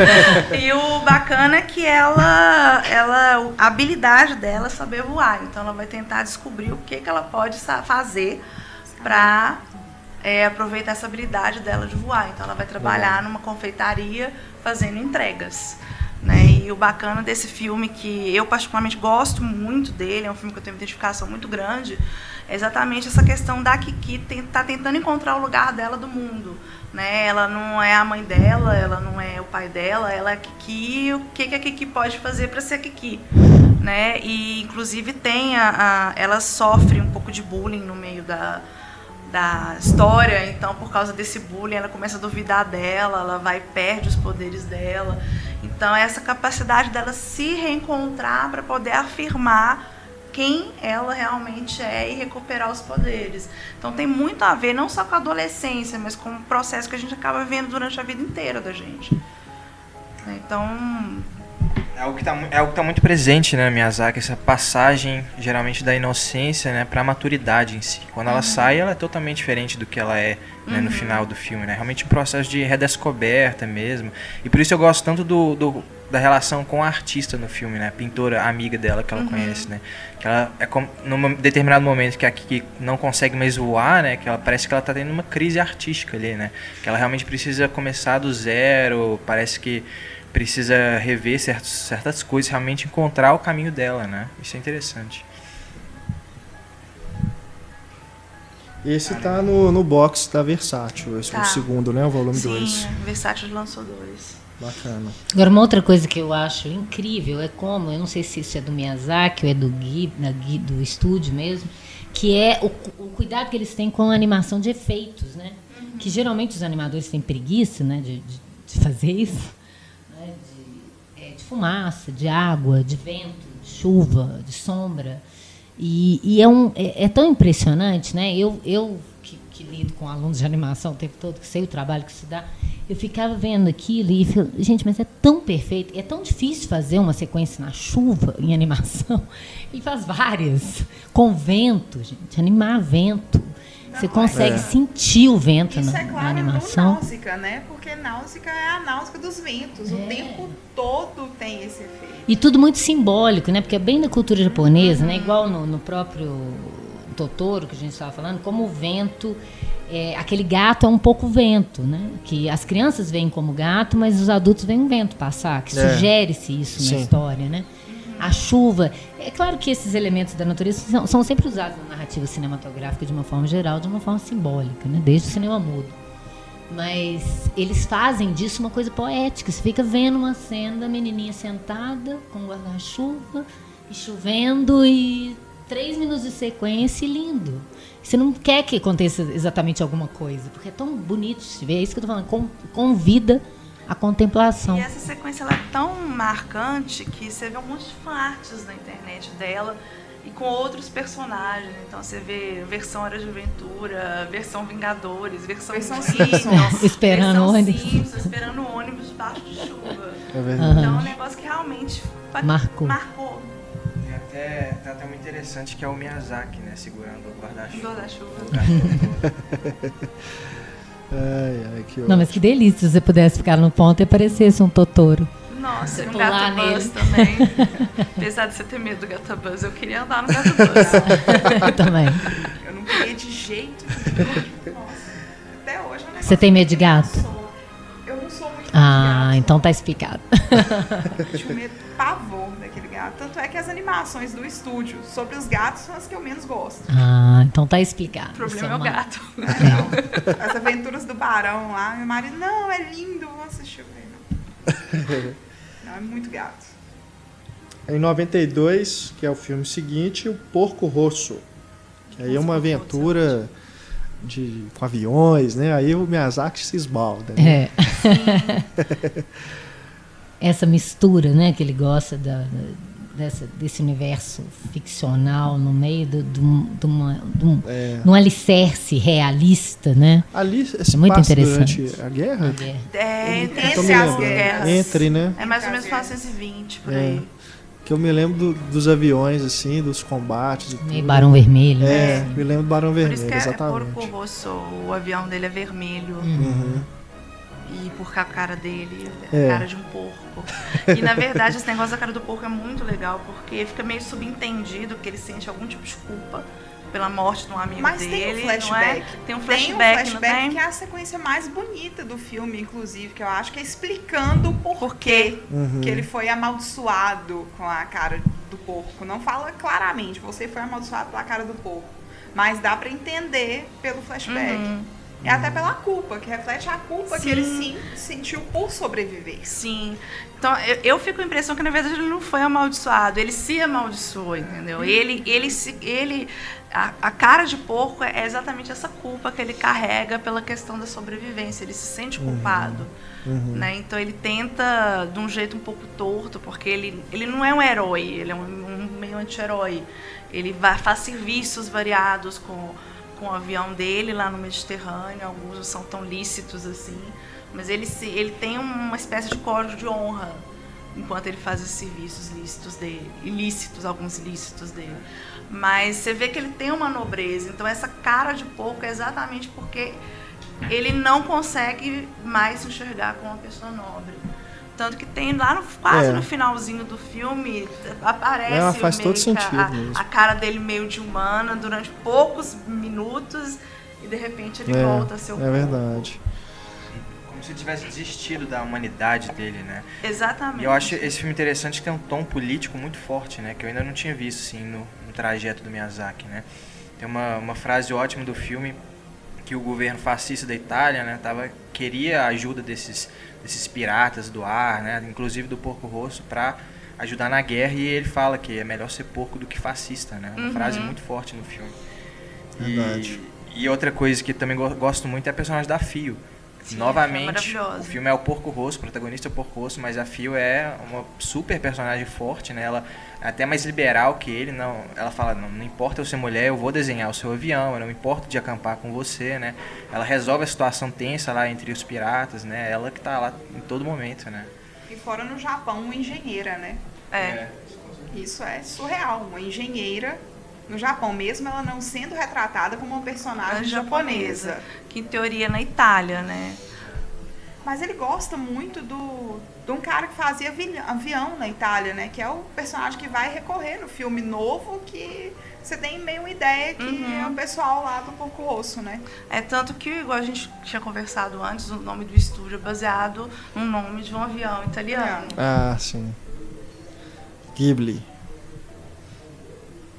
e o bacana é que ela, ela, a habilidade dela é saber voar. Então ela vai tentar descobrir o que, que ela pode fazer para aproveitar essa habilidade dela de voar. Então ela vai trabalhar numa confeitaria fazendo entregas. Né? E o bacana desse filme, que eu particularmente gosto muito dele, é um filme que eu tenho uma identificação muito grande, é exatamente essa questão da Kiki estar tentando encontrar o lugar dela do mundo. Né? Ela não é a mãe dela, ela não é o pai dela, ela é a Kiki. O que, que a Kiki pode fazer para ser a Kiki? Né? E inclusive tem a, a- ela sofre um pouco de bullying no meio da, da história, então por causa desse bullying ela começa a duvidar dela, ela vai perde os poderes dela. Então é essa capacidade dela se reencontrar para poder afirmar quem ela realmente é e recuperar os poderes. Então tem muito a ver não só com a adolescência, mas com o processo que a gente acaba vendo durante a vida inteira da gente. Então, É algo que está é algo que tá muito presente, né, Miyazaki, essa passagem geralmente da inocência, né, para a maturidade em si. Quando ela sai, ela é totalmente diferente do que ela é né, no final do filme, né? Realmente um processo de redescoberta mesmo. E por isso eu gosto tanto do, do- da relação com a artista no filme, né? A pintora amiga dela que ela conhece, né? Que ela é como num determinado momento que a Kiki não consegue mais voar, né? Que ela parece que ela tá tendo uma crise artística ali, né? Que ela realmente precisa começar do zero, parece que precisa rever certos, certas coisas, realmente encontrar o caminho dela, né? Isso é interessante. Esse tá no, no box da Versátil, esse é Tá. o segundo, né? O volume 2. sim, a Versátil lançou dois. Bacana. Agora, uma outra coisa que eu acho incrível é como, eu não sei se isso é do Miyazaki ou é do Gui, da Gui- do estúdio mesmo, que é o, o cuidado que eles têm com a animação de efeitos, né? Que geralmente os animadores têm preguiça, né, de, de- de fazer isso, é, fumaça, de água, de vento, de chuva, de sombra. E, e é, um, é, é, tão impressionante, né? Eu, eu que, que, lido com alunos de animação o tempo todo, que sei o trabalho que se dá, eu ficava vendo aquilo e falei, gente, mas é tão perfeito, é tão difícil fazer uma sequência na chuva em animação. E faz várias, com vento, gente, animar vento. Você consegue é. sentir o vento Isso na, é claro na animação. Náusica, né? Porque náusica é a náusica dos ventos. É. O tempo todo tem esse efeito. E tudo muito simbólico, né? Porque é bem da cultura japonesa, uhum. né? Igual no, no próprio Totoro, que a gente estava falando, como o vento é, aquele gato é um pouco vento, né? Que as crianças veem como gato, mas os adultos veem um vento passar, que é. sugere-se isso Sim. na história, né? A chuva. É claro que esses elementos da natureza são, são, sempre usados na narrativa cinematográfica de uma forma geral, de uma forma simbólica, né? Desde o cinema mudo. Mas eles fazem disso uma coisa poética. Você fica vendo uma cena da menininha sentada com guarda-chuva e chovendo e três minutos de sequência e lindo. Você não quer que aconteça exatamente alguma coisa, porque é tão bonito de ver. É isso que eu estou falando. convida a contemplação. E essa sequência ela é tão marcante que você vê um monte de fanarts na internet dela e com outros personagens. Então você vê versão Hora de Aventura, versão Vingadores, versão, versão Simpsons, esperando versão ônibus. Simpsons, esperando ônibus debaixo de chuva. É verdade. Então é um negócio que realmente marcou. marcou. Tem até, tem até muito interessante que é o Miyazaki, né? Segurando o guarda-chuva. Guarda-chuva. Ai, ai, que Não, mas que delícia se você pudesse ficar no ponto e aparecesse um Totoro. Nossa, e um gato buzz também. Apesar de você ter medo do gato buzz, eu queria andar no gato buzz. eu também. Eu não queria de jeito nenhum. Nossa, até hoje eu não Você tem medo de gato? Ah, então tá explicado. Eu tinha medo, pavor daquele gato. Tanto é que as animações do estúdio sobre os gatos são as que eu menos gosto. Ah, então tá explicado. O problema é, é o gato. Não. As aventuras do Barão lá, meu marido, não, é lindo, vamos assistir. Não. não, é muito gato. Em 92, que é o filme seguinte, o Porco Rosso. Que aí é uma aventura de, com aviões, né? Aí o Miyazaki se esbalda. Né? É. Essa mistura, né, que ele gosta da, dessa, desse universo ficcional no meio de, uma, de um, é. um alicerce realista, né? Ali é muito interessante. a guerra? A guerra. É, entre as guerras. Entre, né? É mais ou menos 1920, por é. aí. Que eu me lembro do, dos aviões, assim, dos combates. E, e Barão Vermelho. É, né? me lembro do Barão Vermelho, Por isso que é exatamente. Porco Rosso, o avião dele é vermelho. Uhum. E porque a cara dele é a cara de um porco. E na verdade esse negócio da cara do porco é muito legal, porque fica meio subentendido que ele sente algum tipo de culpa pela morte de um amigo Mas dele. Tem um flashback. É? Tem um flashback, tem um flashback que é a sequência mais bonita do filme, inclusive, que eu acho que é explicando o porquê uhum. que ele foi amaldiçoado com a cara do porco. Não fala claramente, você foi amaldiçoado pela cara do porco. Mas dá para entender pelo flashback. Uhum. É até pela culpa, que reflete a culpa sim. que ele sim, sentiu por sobreviver. Sim. Então, eu, eu, fico com a impressão que, na verdade, ele não foi amaldiçoado, ele se amaldiçoou, entendeu? Uhum. Ele, ele, se, ele a, a, cara de porco é exatamente essa culpa que ele carrega pela questão da sobrevivência, ele se sente uhum. culpado. Uhum. Né? Então, ele tenta, de um jeito um pouco torto, porque ele, ele não é um herói, ele é um, um meio anti-herói. Ele vai, faz serviços variados com com o avião dele lá no Mediterrâneo, alguns não são tão lícitos assim, mas ele, se, ele tem uma espécie de código de honra enquanto ele faz os serviços lícitos dele, ilícitos, alguns ilícitos dele. Mas você vê que ele tem uma nobreza, então essa cara de porco é exatamente porque ele não consegue mais se enxergar como uma pessoa nobre. Tanto que tem lá no, quase é. no finalzinho do filme, aparece é, faz todo sentido a, a, cara dele meio de humana durante poucos minutos e de repente ele é, volta a ser o É verdade. Como se ele tivesse desistido da humanidade dele, né? Exatamente. E eu acho esse filme interessante que tem um tom político muito forte, né? Que eu ainda não tinha visto assim no, no trajeto do Miyazaki, né? Tem uma, uma frase ótima do filme que o governo fascista da Itália, né, tava, queria a ajuda desses desses piratas do ar, né? Inclusive do Porco Rosso, para ajudar na guerra. E ele fala que é melhor ser porco do que fascista, né? Uma uhum. frase muito forte no filme. Verdade. E, e outra coisa que também gosto muito é a personagem da Fio. Sim, Novamente, é o filme é o Porco Rosso, o protagonista é o Porco Rosso, mas a Fio é uma super personagem forte, né? Ela é até mais liberal que ele, não. Ela fala, não, não importa eu ser mulher, eu vou desenhar o seu avião, eu não me importo de acampar com você, né? Ela resolve a situação tensa lá entre os piratas, né? Ela que tá lá em todo momento, né? E fora no Japão, uma engenheira, né? É. Isso é surreal. Uma engenheira no Japão, mesmo ela não sendo retratada como uma personagem A japonesa. Que em teoria é na Itália, né? Mas ele gosta muito do de um cara que fazia avi- avião na Itália, né? Que é o personagem que vai recorrer no filme novo, que você tem meio uma ideia que Uhum. é o pessoal lá do Porco Rosso, né? É tanto que, igual a gente tinha conversado antes, o nome do estúdio é baseado no nome de um avião italiano. Ah, sim. Ghibli.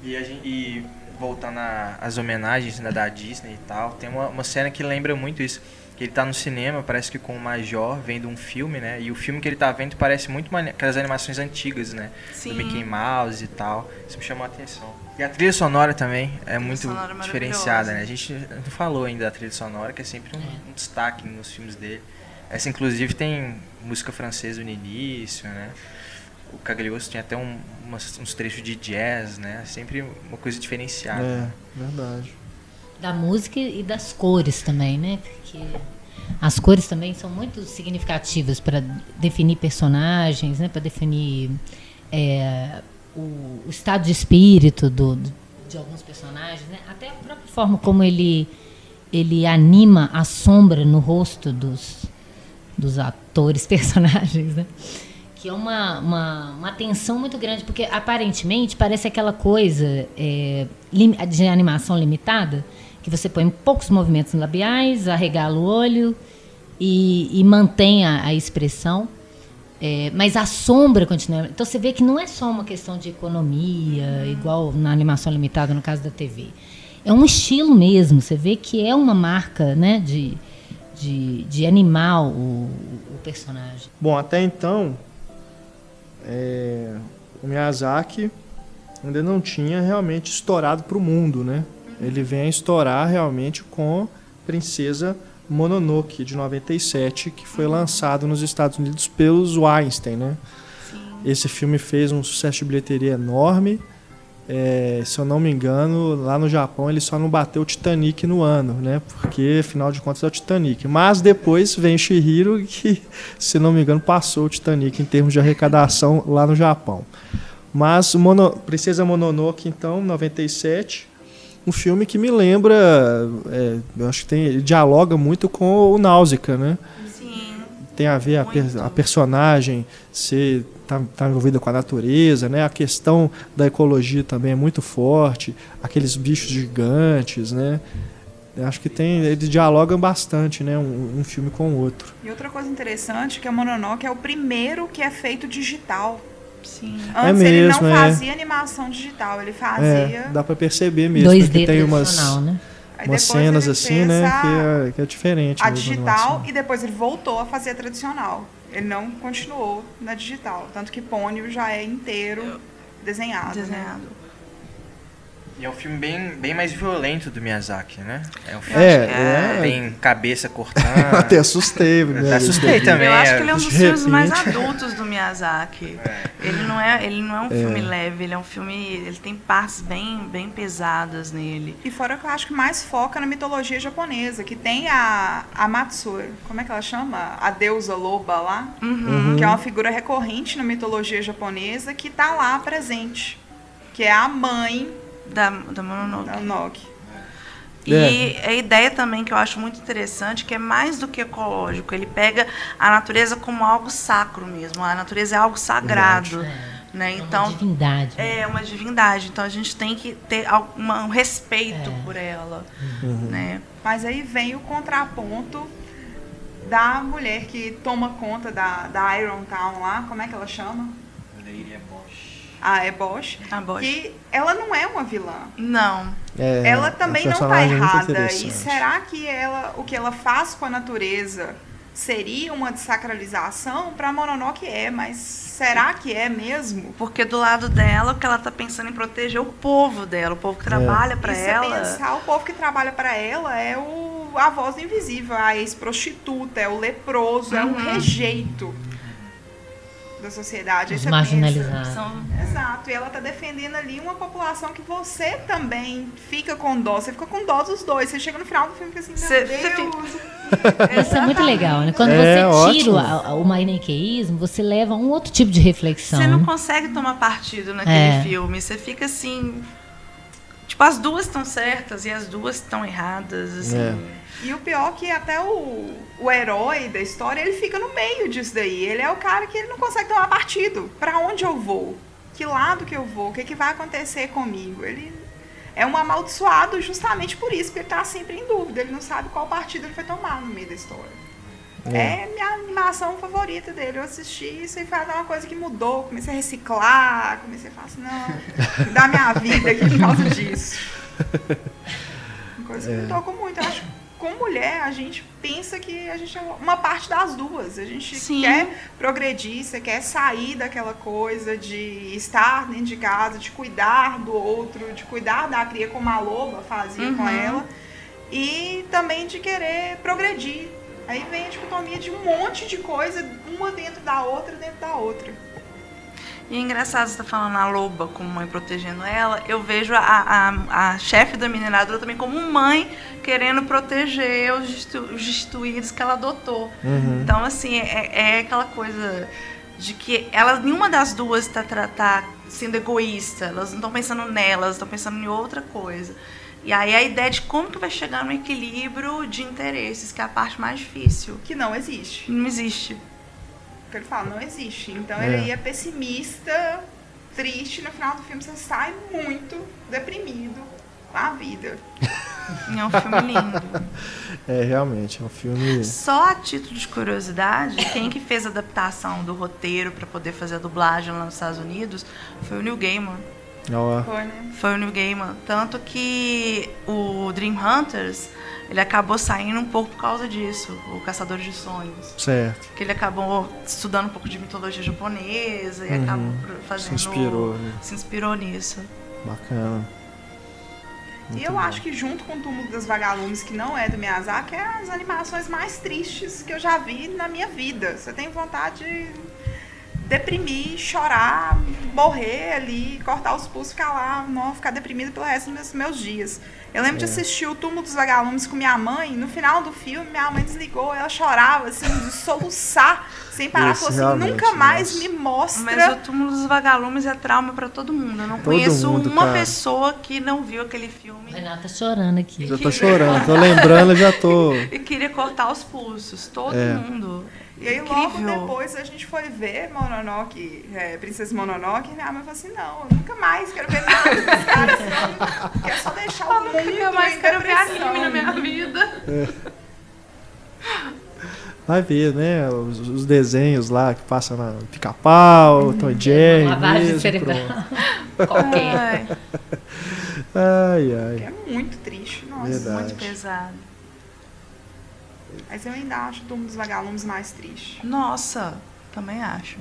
E, a gente, e voltando às homenagens né, da Disney e tal, tem uma, uma cena que lembra muito isso. Que ele tá no cinema, parece que com o Major, vendo um filme, né? E o filme que ele tá vendo parece muito mane- aquelas animações antigas, né? Sim. Do Mickey Mouse e tal. Isso me chamou a atenção. E a trilha sonora também é muito é diferenciada, né? A gente não falou ainda da trilha sonora, que é sempre um, um destaque nos filmes dele. Essa, inclusive, tem música francesa no início, né? O Cagliostro tinha até um- umas- uns trechos de jazz, né? Sempre uma coisa diferenciada. É, verdade. Da música e das cores também, né? Porque as cores também são muito significativas para definir personagens, né? Para definir é, o, o estado de espírito do, do- de alguns personagens, né? Até a própria forma como ele ele anima a sombra no rosto dos, dos atores, personagens, né? Que é uma, uma, uma tensão muito grande, porque aparentemente parece aquela coisa é, de animação limitada, que você põe poucos movimentos labiais, arregala o olho e, e mantém a, a expressão. É, mas a sombra continua. Então você vê que não é só uma questão de economia, igual na animação limitada, no caso da TV. É um estilo mesmo. Você vê que é uma marca né, de, de, de animar o, o personagem. Bom, até então, é, o Miyazaki ainda não tinha realmente estourado para o mundo, né? Ele vem a estourar realmente com Princesa Mononoke, de 97, que foi lançado nos Estados Unidos pelos Weinstein, né? Esse filme fez um sucesso de bilheteria enorme. É, se eu não me engano, lá no Japão ele só não bateu o Titanic no ano, né? Porque afinal de contas é o Titanic. Mas depois vem Shihiro que, se não me engano, passou o Titanic em termos de arrecadação lá no Japão. Mas Mono, Princesa Mononoke, então, 97, um filme que me lembra, é, eu acho que tem, dialoga muito com o Náusea, né? Sim. tem a ver a, per- a personagem ser tá, tá envolvida com a natureza, né? A questão da ecologia também é muito forte, aqueles bichos gigantes, né? Acho que tem eles dialogam bastante, né? Um, um filme com o outro. E outra coisa interessante é que a Mononoke é o primeiro que é feito digital. Sim. Antes ele mesmo, não é. fazia animação digital, ele fazia. É, dá para perceber mesmo, 2D porque tem umas, né? Umas cenas ele assim, né? a- Que é, que é diferente. a digital e depois ele voltou a fazer a tradicional. Ele não continuou na digital. Tanto que Pônio já é inteiro desenhado. Né? E é um filme bem, bem mais violento do Miyazaki, né? É um filme É, que é. tem cabeça cortando. Até assustei, né? Até assustei também. Eu acho é. que ele é um dos filmes mais adultos do Miyazaki. Ele não é, ele não é um filme leve, ele é um filme, ele tem partes bem, bem pesadas nele. E fora que eu acho que mais foca na mitologia japonesa, que tem a, a Matsue, como é que ela chama? A deusa loba lá, Uhum. que é uma figura recorrente na mitologia japonesa que tá lá presente. Que é a mãe Da, da Mononoke. da Noki. E É. a ideia também que eu acho muito interessante, que é mais do que ecológico, ele pega a natureza como algo sacro mesmo. A natureza é algo sagrado, né? É Então uma divindade. né? é uma divindade. Então a gente tem que ter alguma- um respeito É. por ela, Uhum. né? Mas aí vem o contraponto da mulher que toma conta da, da Iron Town lá, como é que ela chama? Lady. A Ebosh. A Bosch. Que ela não é uma vilã. Não. É, ela a também não está é errada. E será que ela, o que ela faz com a natureza seria uma desacralização? Para Mononoke é, mas será que é mesmo? Porque do lado dela, o que ela tá pensando em proteger é o povo dela, o povo que trabalha para e se ela. pensar, o povo que trabalha para ela é o a voz do invisível, a ex-prostituta, é o leproso, é o rejeito da sociedade. Os você marginalizados. são- Exato, e ela tá defendendo ali uma população que você também fica com dó. Você fica com dó dos dois. Você chega no final do filme e fica assim, meu Você- você Deus. Isso é muito legal, né? Quando É, você tira ótimo. o, o maniqueísmo, você leva a um outro tipo de reflexão. Você não consegue tomar partido naquele É. filme. Você fica assim. Tipo, as duas estão certas e as duas estão erradas. Assim. É. E o pior é que até o, o herói da história, ele fica no meio disso daí. Ele é o cara que ele não consegue tomar partido. Pra onde eu vou? Que lado que eu vou? O que, que vai acontecer comigo? Ele é um amaldiçoado justamente por isso, porque ele tá sempre em dúvida. Ele não sabe qual partido ele vai tomar no meio da história. É, minha animação favorita dele. Eu assisti isso e foi uma coisa que mudou. Comecei a reciclar, comecei a falar assim, não, mudar minha vida aqui por causa disso. Uma coisa que me tocou muito. Eu acho com mulher a gente pensa que a gente é uma parte das duas. A gente Sim. quer progredir, você quer sair daquela coisa de estar dentro de casa, de cuidar do outro, de cuidar da cria como a loba fazia com Uhum. ela. E também de querer progredir. Aí vem a dicotomia de um monte de coisa, uma dentro da outra, dentro da outra. E é engraçado você estar falando a loba como mãe protegendo ela. Eu vejo a, a, a chefe da mineradora também como mãe querendo proteger os, destu- os destituídos que ela adotou. Uhum. Então, assim, é, é aquela coisa de que elas, nenhuma das duas está tá sendo egoísta. Elas não estão pensando nelas, estão pensando em outra coisa. E aí a ideia de como que vai chegar no equilíbrio de interesses, que é a parte mais difícil. Que não existe. Não existe. Porque ele fala, não existe. Então É. ele é pessimista, triste, no final do filme você sai muito deprimido com a vida. É um filme lindo. É, realmente, é um filme. Só a título de curiosidade, quem que fez a adaptação do roteiro para poder fazer a dublagem lá nos Estados Unidos foi o Neil Gaiman. Ó, Foi, né? Foi o Neil Gaiman. Tanto que o Dream Hunters, ele acabou saindo um pouco por causa disso, o Caçador de Sonhos. certo. Que ele acabou estudando um pouco de mitologia japonesa e Uhum. acabou Se fazendo... inspirou, né? Se inspirou nisso. Bacana. E eu acho que junto com o Túmulo das Vagalumes, que não é do Miyazaki, é as animações mais tristes que eu já vi na minha vida. Você tem vontade de deprimir, chorar, morrer ali, cortar os pulsos, ficar lá, não, ficar deprimido pelo resto dos meus, meus dias. Eu lembro de É. assistir o Túmulo dos Vagalumes com minha mãe, no final do filme, minha mãe desligou, ela chorava, assim, de soluçar, sem parar, Esse falou assim, nunca mais nossa. me mostra... Mas o Túmulo dos Vagalumes é trauma para todo mundo. Eu não Todo conheço mundo, uma cara. pessoa que não viu aquele filme Renata tá chorando aqui. Já tô chorando, tô lembrando, já tô. e queria cortar os pulsos. Todo É. mundo. E aí logo Incrível. depois a gente foi ver Mononoke, é, Princesa Mononoke, e minha mãe falou assim, não, eu nunca mais quero ver nada desse cara assim, quer só deixar o mundo Nunca mais quero ver anime na minha vida. Vai ver, né? Os, os desenhos lá que passam na pica-pau, Tom e Jerry. Lavagem mesmo, cerebral. Qualquer. Ai, ai. É muito triste, nossa. Verdade. muito pesado. Mas eu ainda acho o Túmulo dos Vagalumes mais triste. Nossa, também acho.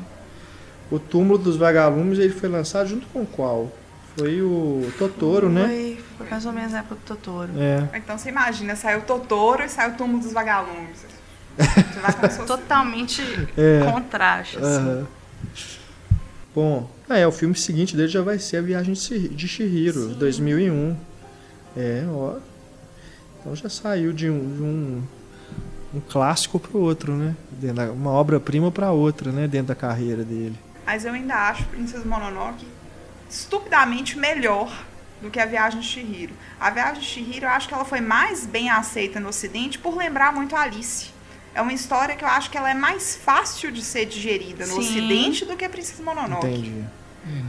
O túmulo dos vagalumes ele foi lançado junto com qual? Foi o Totoro, né? Foi, foi mais ou menos na época do Totoro. É. Então você imagina, saiu o Totoro e saiu o Túmulo dos Vagalumes. Totalmente É. contraste, assim. Bom, é, o filme seguinte dele já vai ser A Viagem de de Chihiro, 2001. É, ó. Então já saiu de um, de um, um clássico pro outro, né? Dentro da- Uma obra-prima pra outra, né? Dentro da carreira dele. Mas eu ainda acho Princesa Mononoke estupidamente melhor do que a Viagem de Chihiro. A Viagem de Chihiro, eu acho que ela foi mais bem aceita no Ocidente por lembrar muito a Alice. É uma história que eu acho que ela é mais fácil de ser digerida no Sim. Ocidente do que a Princesa Mononoke. Entendi.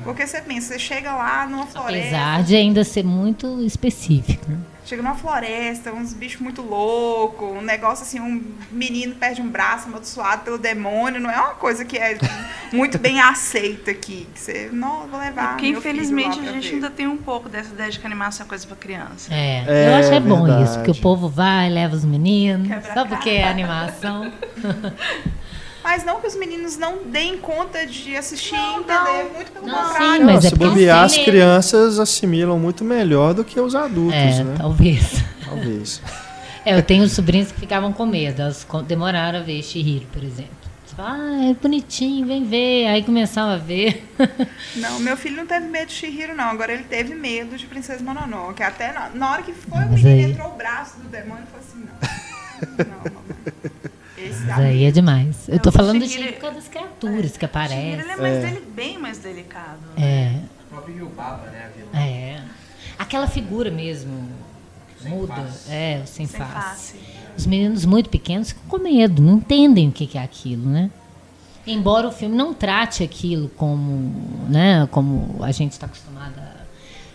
Porque você pensa, você chega lá numa floresta, Apesar de ainda ser muito específico. né? Chega numa floresta, uns bichos muito loucos, um negócio assim, um menino perde um braço amaldiçoado pelo demônio, não é uma coisa que é muito bem aceita aqui. Que você, não, vou levar. Porque meu filho infelizmente a gente ver." ainda tem um pouco dessa ideia de que animação é coisa pra criança. É, É, eu acho que é bom verdade. isso, porque o povo vai, leva os meninos, Quebra só porque é animação. Mas não que os meninos não deem conta de assistir e entender, muito pelo Não, contrário. sim, mas Não, é se bobear, as assim, né? crianças assimilam muito melhor do que os adultos, É, né? talvez. Talvez. É, eu tenho sobrinhos que ficavam com medo. Elas demoraram a ver Shihiro, por exemplo. Ah, é bonitinho, vem ver. Aí começava a ver. Não, meu filho não teve medo de Shihiro, não. Agora ele teve medo de Princesa Mononoke. Até na, na hora que foi, o Mas menino aí- entrou o braço do demônio e falou assim, não. Não, mamãe. Aí é demais. Eu tô É, falando do Shihiro- Shihiro por causa das criaturas que Shihiro, ele aparecem. é, mais dele- bem mais delicado. né? É, O próprio Ryubaba, né? A vilã. é. Aquela figura mesmo Sem muda. face. É, o sem, Sem face. face. Os meninos muito pequenos ficam com medo, não entendem o que é aquilo, né? Embora o filme não trate aquilo como, né, como a gente está acostumada. a-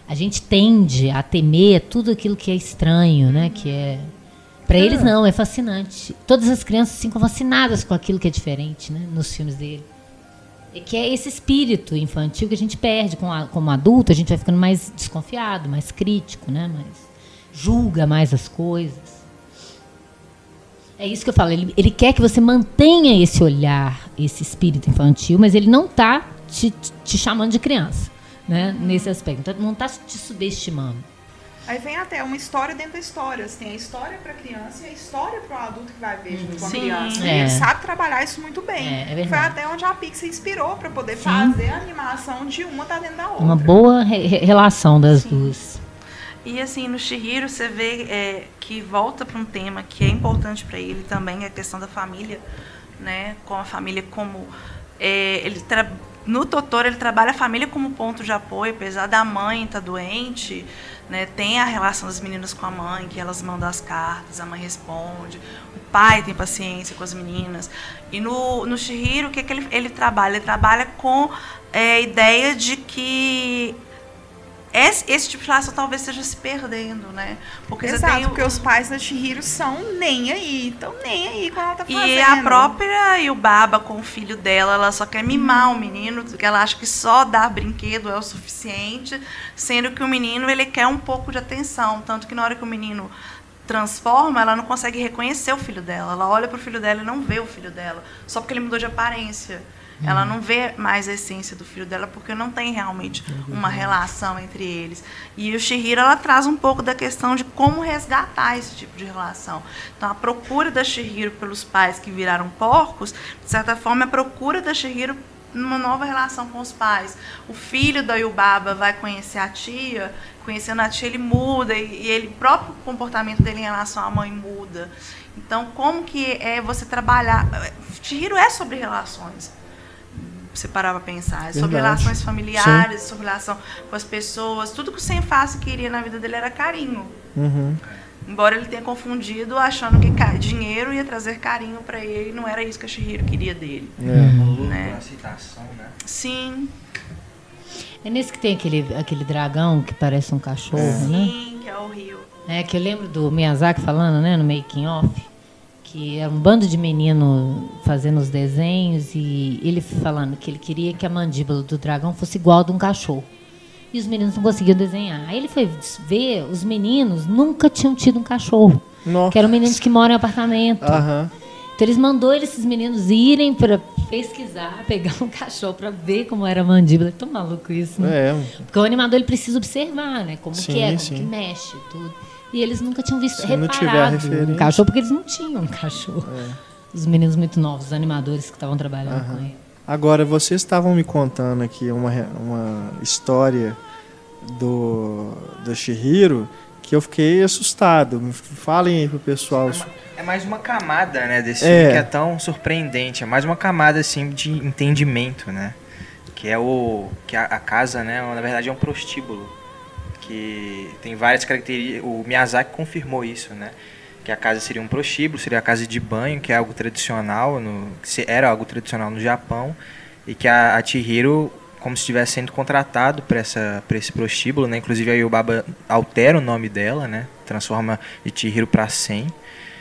A gente tende a temer tudo aquilo que é estranho, né, que é para eles não, é fascinante. Todas as crianças ficam fascinadas com aquilo que é diferente, né, nos filmes dele. E que é esse espírito infantil que a gente perde com a- como adulto, a gente vai ficando mais desconfiado, mais crítico, né, mais julga mais as coisas. É isso que eu falo. Ele, ele quer que você mantenha esse olhar, esse espírito infantil, mas ele não está te, te chamando de criança, né? Nesse aspecto. Então, não está te subestimando. Aí vem até uma história dentro da história. Você tem a história para criança e a história para o adulto que vai ver junto com a Sim. criança. É. E ele sabe trabalhar isso muito bem. É, é. Foi até onde a Pixar inspirou para poder fazer a animação de uma tá dentro da outra. Uma boa re- re- relação das duas. E assim, no Shihiro você vê é, que volta para um tema que é importante para ele também, a questão da família, né? Com a família como é, ele no Totoro ele trabalha a família como ponto de apoio, apesar da mãe estar doente, né? Tem a relação das meninas com a mãe, que elas mandam as cartas, a mãe responde, o pai tem paciência com as meninas. E no, no Shihiro, o que, que ele, ele trabalha? Ele trabalha com é, a ideia de que esse, esse tipo de relação talvez esteja se perdendo, né? Porque você Exato, tem o- porque os pais da Chihiro são nem aí, estão nem aí quando ela tá fazendo. E a própria Yubaba com o filho dela, ela só quer mimar o menino, porque ela acha que só dar brinquedo é o suficiente, sendo que o menino ele quer um pouco de atenção, tanto que na hora que o menino transforma, ela não consegue reconhecer o filho dela. Ela olha pro filho dela e não vê o filho dela, só porque ele mudou de aparência. Ela não vê mais a essência do filho dela porque não tem realmente uma relação entre eles. E o Shihiro ela traz um pouco da questão de como resgatar esse tipo de relação. Então a procura da Shihiro pelos pais que viraram porcos, de certa forma, é a procura da Shihiro numa nova relação com os pais. O filho da Yubaba vai conhecer a tia, conhecendo a tia ele muda e, ele o próprio comportamento dele em relação à mãe muda. Então, como que é você trabalhar? Chihiro é sobre relações. Você parar pra pensar. É sobre Verdade. relações familiares, sobre relação com as pessoas. Tudo que o Sem Face queria na vida dele era carinho. Uhum. Embora ele tenha confundido achando que dinheiro ia trazer carinho pra ele, não era isso que a Shihiro queria dele. É. Luto, Né? né? Sim, É nesse que tem aquele, aquele dragão que parece um cachorro, né? sim, que é o Rio. É, que eu lembro do Miyazaki falando, né, no making off, que era um bando de menino fazendo os desenhos e ele falando que ele queria que a mandíbula do dragão fosse igual a de um cachorro. E os meninos não conseguiam desenhar. Aí ele foi ver, os meninos nunca tinham tido um cachorro. Nossa. Que eram meninos que moram em apartamento. Aham. Então eles mandou esses meninos irem para pesquisar, pegar um cachorro para ver como era a mandíbula. É tão maluco isso, né? É, Porque o animador ele precisa observar, né? Como Sim, que é, como sim. que mexe, tudo. E eles nunca tinham visto Se não tiver a reparado referência. um cachorro, porque eles não tinham um cachorro. Os meninos muito novos, os animadores que estavam trabalhando Aham. com ele. Agora, vocês estavam me contando aqui uma, uma história do, do Shihiro que eu fiquei assustado. Falem aí pro pessoal. É mais uma camada, né, desse É. filme que é tão surpreendente. É mais uma camada, assim, de entendimento, né? Que é o... Que a, a casa, né, na verdade é um prostíbulo. Que tem várias características... O Miyazaki confirmou isso, né? Que a casa seria um prostíbulo, seria a casa de banho, que é algo tradicional, no, que era algo tradicional no Japão. E que a, a Chihiro, como se estivesse sendo contratado para esse prostíbulo, né? Inclusive a Yubaba altera o nome dela, né? Transforma de Chihiro para Sen.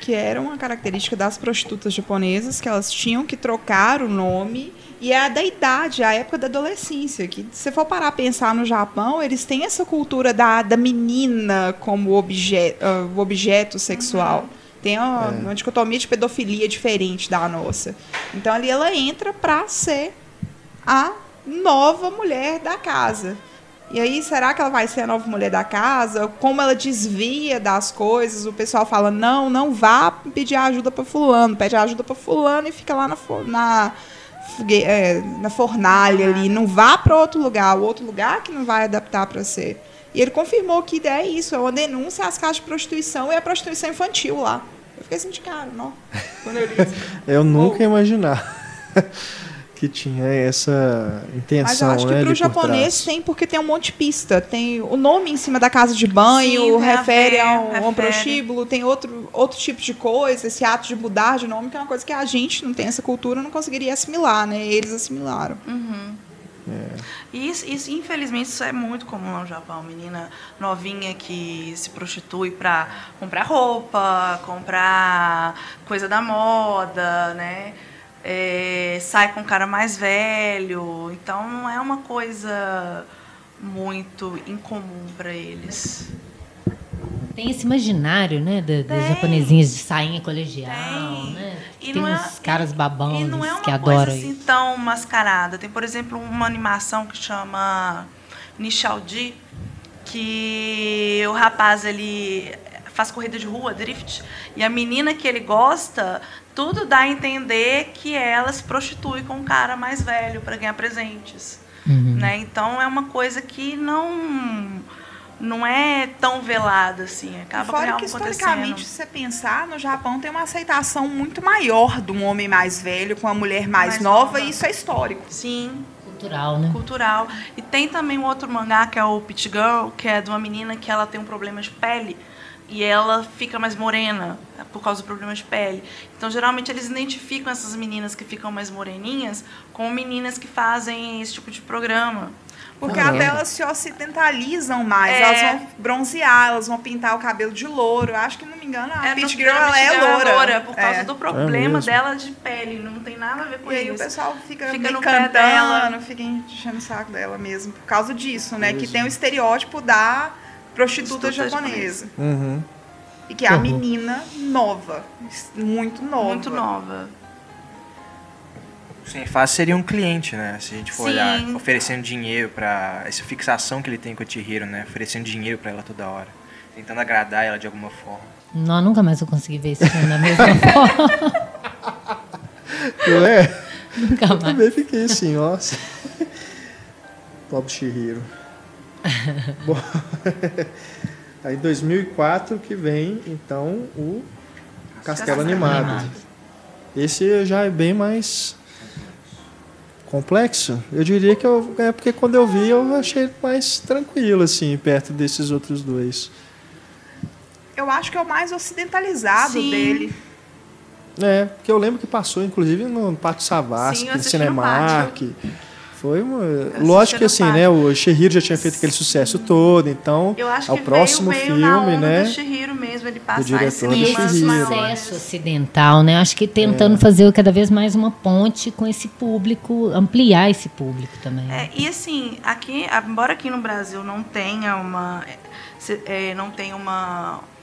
que era uma característica das prostitutas japonesas, que elas tinham que trocar o nome, e é a da idade, a época da adolescência, que se você for parar a pensar no Japão, eles têm essa cultura da, da menina como obje, ah, objeto sexual. Tem uma, uma dicotomia de pedofilia diferente da nossa. Então ali ela entra pra ser a nova mulher da casa. E aí, será que ela vai ser a nova mulher da casa? Como ela desvia das coisas? O pessoal fala: não, não vá pedir ajuda para fulano, pede ajuda para fulano e fica lá na, na, é, na fornalha ali. Não vá para outro lugar, o outro lugar que não vai adaptar para ser. E ele confirmou que é isso, é uma denúncia às casas de prostituição e a prostituição infantil lá. Eu fiquei assim de cara, não. Quando eu li isso. eu nunca ia imaginar que tinha essa intenção. Mas eu acho que né, para o japonês tem porque tem um monte de pista. Tem o nome em cima da casa de banho, Sim, refere a, um, refere. um prostíbulo, tem outro, outro tipo de coisa, esse ato de mudar de nome, que é uma coisa que a gente não tem essa cultura, não conseguiria assimilar, né? Eles assimilaram. Uhum. É. E isso, isso, infelizmente, isso é muito comum no Japão. Menina novinha que se prostitui para comprar roupa, comprar coisa da moda, né? É, sai com um cara mais velho. Então, não é uma coisa muito incomum para eles. Tem esse imaginário, né, das, das japonesinhas de sainha colegial, tem. né? E tem uns é, caras babão e não é uma que adoram coisa assim tão mascarada. Tem, por exemplo, uma animação que chama Nishaldi, que o rapaz ele faz corrida de rua, drift, e a menina que ele gosta, tudo dá a entender que ela se prostitui com um cara mais velho para ganhar presentes. Uhum. Né? Então é uma coisa que não não é tão velada assim, acaba Fora que historicamente, se você pensar, no Japão tem uma aceitação muito maior de um homem mais velho com uma mulher mais, mais nova, nova, e isso é histórico. Sim. Cultural, né? Cultural. E tem também um outro mangá que é o Pit Girl, que é de uma menina que ela tem um problema de pele e ela fica mais morena por causa do problema de pele. Então, geralmente, eles identificam essas meninas que ficam mais moreninhas com meninas que fazem esse tipo de programa. Porque Caramba. até elas se ocidentalizam mais. É. Elas vão bronzear, elas vão pintar o cabelo de louro. Acho que, não me engano, a é, Peach Girl ela é loura. É loura. Por causa é. do problema é dela de pele. Não tem nada a ver com e isso. E aí o pessoal fica, fica no cantando, dela. fica enchendo o saco dela mesmo. Por causa disso, né? Isso. Que tem o estereótipo da prostituta, japonesa. Uhum. E que é a menina nova. Muito nova. Muito nova. Sim, fácil seria um cliente, né? Se a gente for Sim. olhar, oferecendo dinheiro para essa fixação que ele tem com a Chihiro, né? Oferecendo dinheiro para ela toda hora, tentando agradar ela de alguma forma. Não, nunca mais eu consegui ver esse filme da mesma forma. Não é? Nunca mais. Eu também fiquei assim, nossa. Pobre Chihiro. Bom, aí 2004 que vem, então, o Castelo, Castelo Animado. Animado. Esse já é bem mais complexo. Eu diria que eu, é porque quando eu vi eu achei mais tranquilo assim, perto desses outros dois. Eu acho que é o mais ocidentalizado Sim. dele. É, porque eu lembro que passou inclusive no Pátio Savassi, no Cinemark. Foi uma... Lógico que assim, né? O Shihiro já tinha feito aquele sucesso todo, então eu acho é o próximo veio, veio filme, né? Do Shihiro mesmo, ele passa do diretor do sucesso ocidental, né? Acho que tentando é. fazer cada vez mais uma ponte com esse público, ampliar esse público também. É, e assim, aqui, embora aqui no Brasil não tenha uma, é, não tenha uma um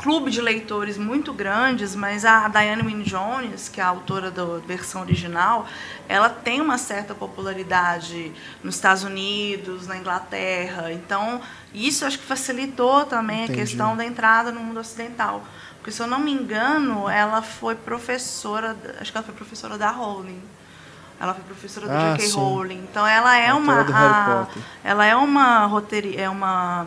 clube de leitores muito grandes, mas a Diane Wynne Jones, que é a autora da versão original, ela tem uma certa popularidade nos Estados Unidos, na Inglaterra. Então, isso acho que facilitou também Entendi. a questão da entrada no mundo ocidental. Porque, se eu não me engano, ela foi professora, acho que ela foi professora da Rowling. Ela foi professora do ah, J.K. Rowling. Então, ela é uma. A, ela é uma roteiri, é uma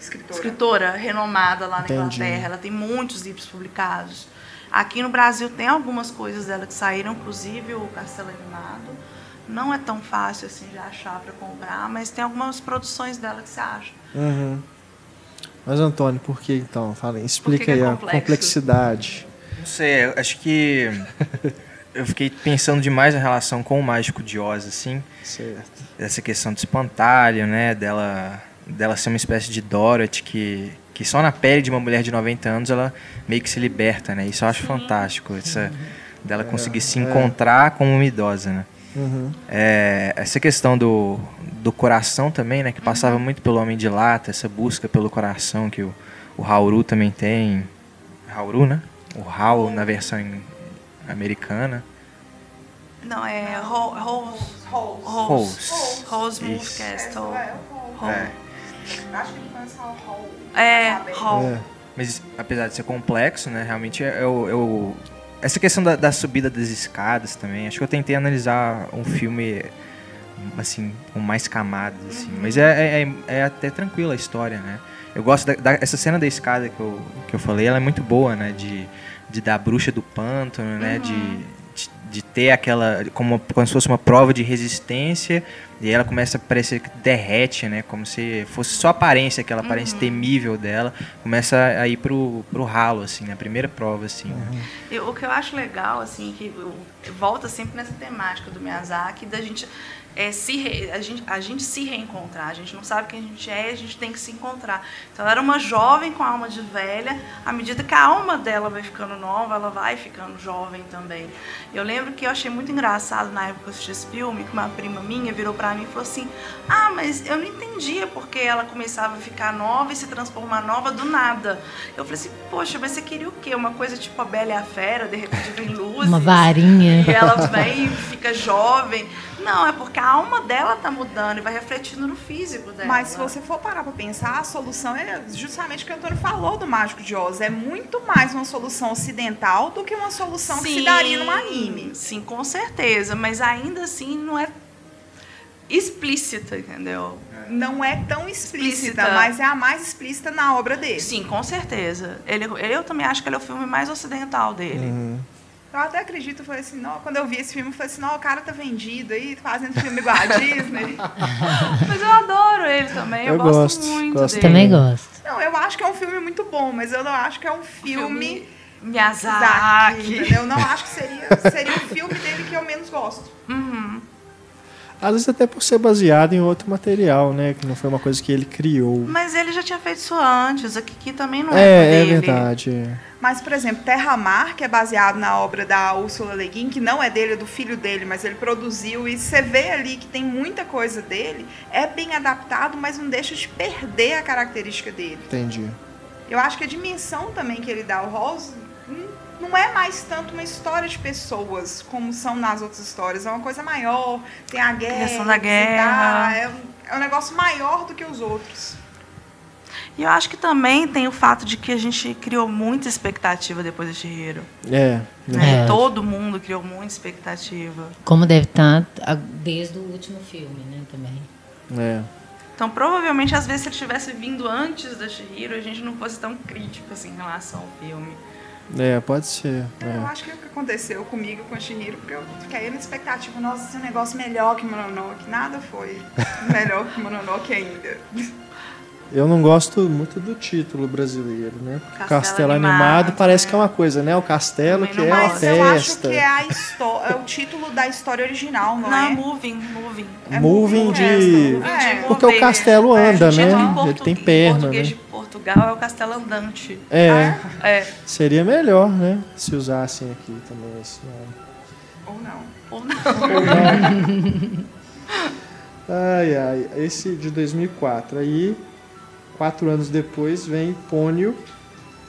escritora, escritora renomada lá na Entendi. Inglaterra. Ela tem muitos livros publicados. Aqui no Brasil tem algumas coisas dela que saíram, inclusive o Castelo Animado. Não é tão fácil assim de achar para comprar, mas tem algumas produções dela que você acha. Uhum. Mas Antônio, por que então? Fala, explica que aí é a complexidade. Não sei, acho que eu fiquei pensando demais na relação com o mágico de Oz, assim. Certo. Essa questão do espantalho, né? Dela dela ser uma espécie de Dorothy que, que só na pele de uma mulher de 90 anos ela meio que se liberta, né? Isso eu acho Sim. fantástico, essa, dela conseguir é, se encontrar é. como uma idosa, né? Uhum. É, essa questão do, do coração também, né? Que passava uhum. muito pelo Homem de Lata, essa busca pelo coração que o, o Hauru também tem. Hauru, né? O Hal na versão americana. Não, é Rose. Rose. Rose. Rose Rose Castle. Hall. É. Eu acho que ele conhece o Hall. É? Hall. É. Mas apesar de ser complexo, né, realmente é, é o- é o- essa questão da, da subida das escadas também. Acho que eu tentei analisar um filme assim com mais camadas, assim. Mas é, é, é- é até tranquila a história, né? Eu gosto da, da- essa cena da escada que eu, que eu falei, ela é muito boa, né? De, de dar a bruxa do pântano, né? De, de, de ter aquela como, como se fosse uma prova de resistência e ela começa a parecer que derrete, né? Como se fosse só aparência, aquela aparência temível dela, começa a ir pro, pro ralo, assim, na primeira prova, assim. né? E o que eu acho legal, assim, que eu- volta sempre nessa temática do Miyazaki, da gente, é, se a, gente, a gente se reencontrar. A gente não sabe quem a gente é, a gente tem que se encontrar. Então ela era uma jovem com alma de velha, à medida que a alma dela vai ficando nova, ela vai ficando jovem também. Eu lembro que eu achei muito engraçado na época que eu assisti esse filme, que uma prima minha virou pra mim e falou assim: Ah, mas eu não entendia porque ela começava a ficar nova e se transformar nova do nada. Eu falei assim: Poxa, mas você queria o quê? Uma coisa tipo a Bela e a Fera, de repente vem luzes. Uma varinha. E ela vem e fica jovem. Não, é porque a alma dela tá mudando e vai refletindo no físico dela. Mas se você for parar pra pensar, a solução é justamente o que o Antônio falou do Mágico de Oz. É muito mais uma solução ocidental do que uma solução que se daria num anime. Sim, com certeza. Mas ainda assim não é explícita, entendeu? Não é tão explícita, Explícita. mas é a mais explícita na obra dele. Sim, com certeza. Ele, eu também acho que ele é o filme mais ocidental dele. Uhum. Eu até acredito, falei assim, não, quando eu vi esse filme, eu falei assim, não, o cara tá vendido aí, fazendo filme igual a Disney. Mas eu adoro ele também. Eu, Eu gosto, gosto, muito gosto dele. Também gosto. Não, eu acho que é um filme muito bom, mas eu não acho que é um filme Miyazaki. Zaki, entendeu? Eu não acho que seria, seria o filme dele que eu menos gosto. Uhum. Às vezes até por ser baseado em outro material, né? Que não foi uma coisa que ele criou. Mas ele já tinha feito isso antes. Aqui, aqui também não é, É, é verdade. Mas, por exemplo, Terra Mar, que é baseado na obra da Ursula Le Guin, que não é dele, é do filho dele, mas ele produziu, e você vê ali que tem muita coisa dele, é bem adaptado, mas não deixa de perder a característica dele. Entendi. Eu acho que a dimensão também que ele dá ao Rose não é mais tanto uma história de pessoas, como são nas outras histórias. É uma coisa maior, tem a guerra. Questão da guerra. dá, É, um, é um negócio maior do que os outros. E eu acho que também tem o fato de que a gente criou muita expectativa depois de Chihiro. É. É. Todo mundo criou muita expectativa. Como deve estar a- desde o último filme, né, também. É. Então, provavelmente, às vezes, se ele tivesse vindo antes da Chihiro, a gente não fosse tão crítico assim, em relação ao filme. É, pode ser. Eu É. acho que é o que aconteceu comigo com a Shihiro, porque eu fiquei na expectativa, nossa, esse é um negócio melhor que Mononoke. Nada foi melhor que Mononoke ainda. Eu não gosto muito do título brasileiro, né? Castelo Castelo, Animado, animado, parece né? que é uma coisa, né? O castelo Também que não é uma Mas eu acho festa. que é, a é o título da história original, não, Não, é? moving, moving. É Moving moving de. É, Porque o castelo É, anda, título né? Ele tem Em perna, português né? de Portugal é o castelo andante. É, É, seria melhor, né? Se usassem aqui também esse nome. Ou não. ou não. Ai, ai. Esse de 2004. Aí, quatro anos depois, vem Pônio,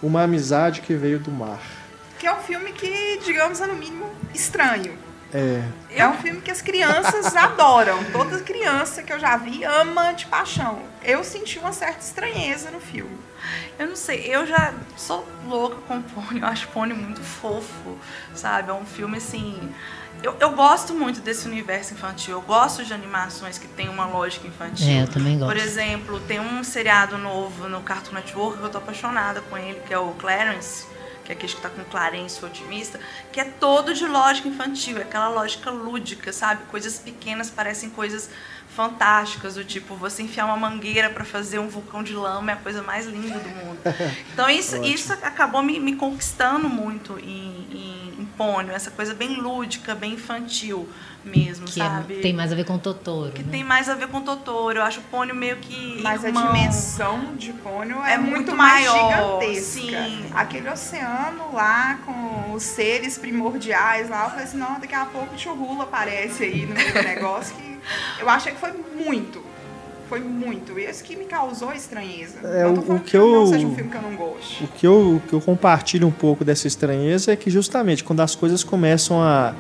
Uma Amizade que Veio do Mar. Que é um filme que, digamos, é no mínimo estranho. É, É um filme que as crianças adoram. Toda criança que eu já vi ama de paixão. Eu senti uma certa estranheza no filme. Eu não sei, eu já sou louca com Pônio, eu acho Pônio muito fofo, sabe? É um filme assim. Eu, eu gosto muito desse universo infantil, eu gosto de animações que tem uma lógica infantil. É, eu também gosto. Por exemplo, tem um seriado novo no Cartoon Network que eu tô apaixonada com ele, que é o Clarence, que é aquele que tá com Clarence, o otimista, que é todo de lógica infantil, é aquela lógica lúdica, sabe? Coisas pequenas parecem coisas fantásticas, do tipo você enfiar uma mangueira para fazer um vulcão de lama é a coisa mais linda do mundo. Então isso, isso acabou me, me conquistando muito em, em Pônio, essa coisa bem lúdica, bem infantil mesmo, Que é- sabe? tem mais a ver com o Totoro. que né? tem mais a ver com Totoro. Eu acho o Pônio meio que Mas irmão. a dimensão de Pônio é, É muito, muito mais maior, gigantesca. sim. Aquele oceano lá com os seres primordiais lá, eu falei assim, não, daqui a pouco o Churrula aparece aí no meio do negócio que eu achei que foi muito. Foi muito. E esse que me causou estranheza. É, não tô o- o que que não eu- seja um filme que eu não gosto. O que, eu, o que eu compartilho um pouco dessa estranheza é que justamente quando as coisas começam a,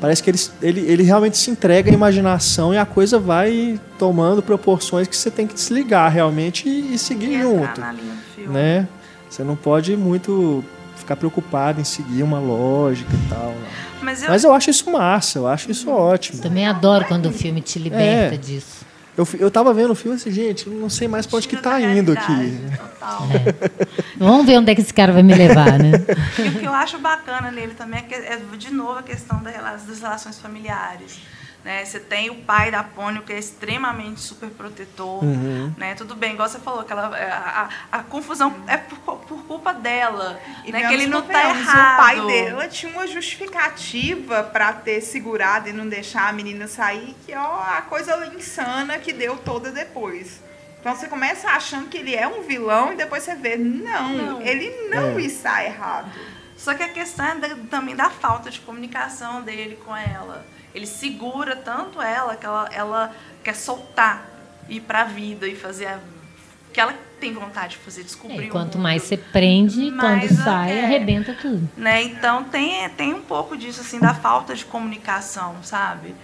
Parece que ele, ele, ele realmente se entrega à imaginação e a coisa vai tomando proporções que você tem que desligar realmente e, e seguir E junto. entrar na linha do filme. Né? Você não pode muito ficar preocupado em seguir uma lógica e tal. Mas eu, Mas eu acho isso massa, eu acho isso ótimo. Também adoro quando o filme te liberta É. disso. Eu, eu tava vendo o filme assim, gente, não sei mais pra onde que tá indo aqui. total. Vamos ver onde é que esse cara vai me levar, né? E o que eu acho bacana nele também é, que, é de novo, a questão das relações familiares. Né? Você tem o pai da Pônio, que é extremamente super protetor. Uhum. Né? Tudo bem, igual você falou, que ela, a, a- a confusão é por, por culpa dela. E né? Que ele não tá convenhamos, errado. O pai dela tinha uma justificativa pra ter segurado e não deixar a menina sair, que é a coisa insana que deu toda depois. Então você começa achando que ele é um vilão e depois você vê, não, Não. ele não É. está errado. Só que a questão é da- também da falta de comunicação dele com ela. Ele segura tanto ela que ela, ela quer soltar, ir pra vida e fazer a, que ela tem vontade de fazer, descobrir É, o quanto mundo. mais você prende, Mais quando a- sai, é. arrebenta tudo. né? Então tem, tem um pouco disso, assim, da falta de comunicação, sabe?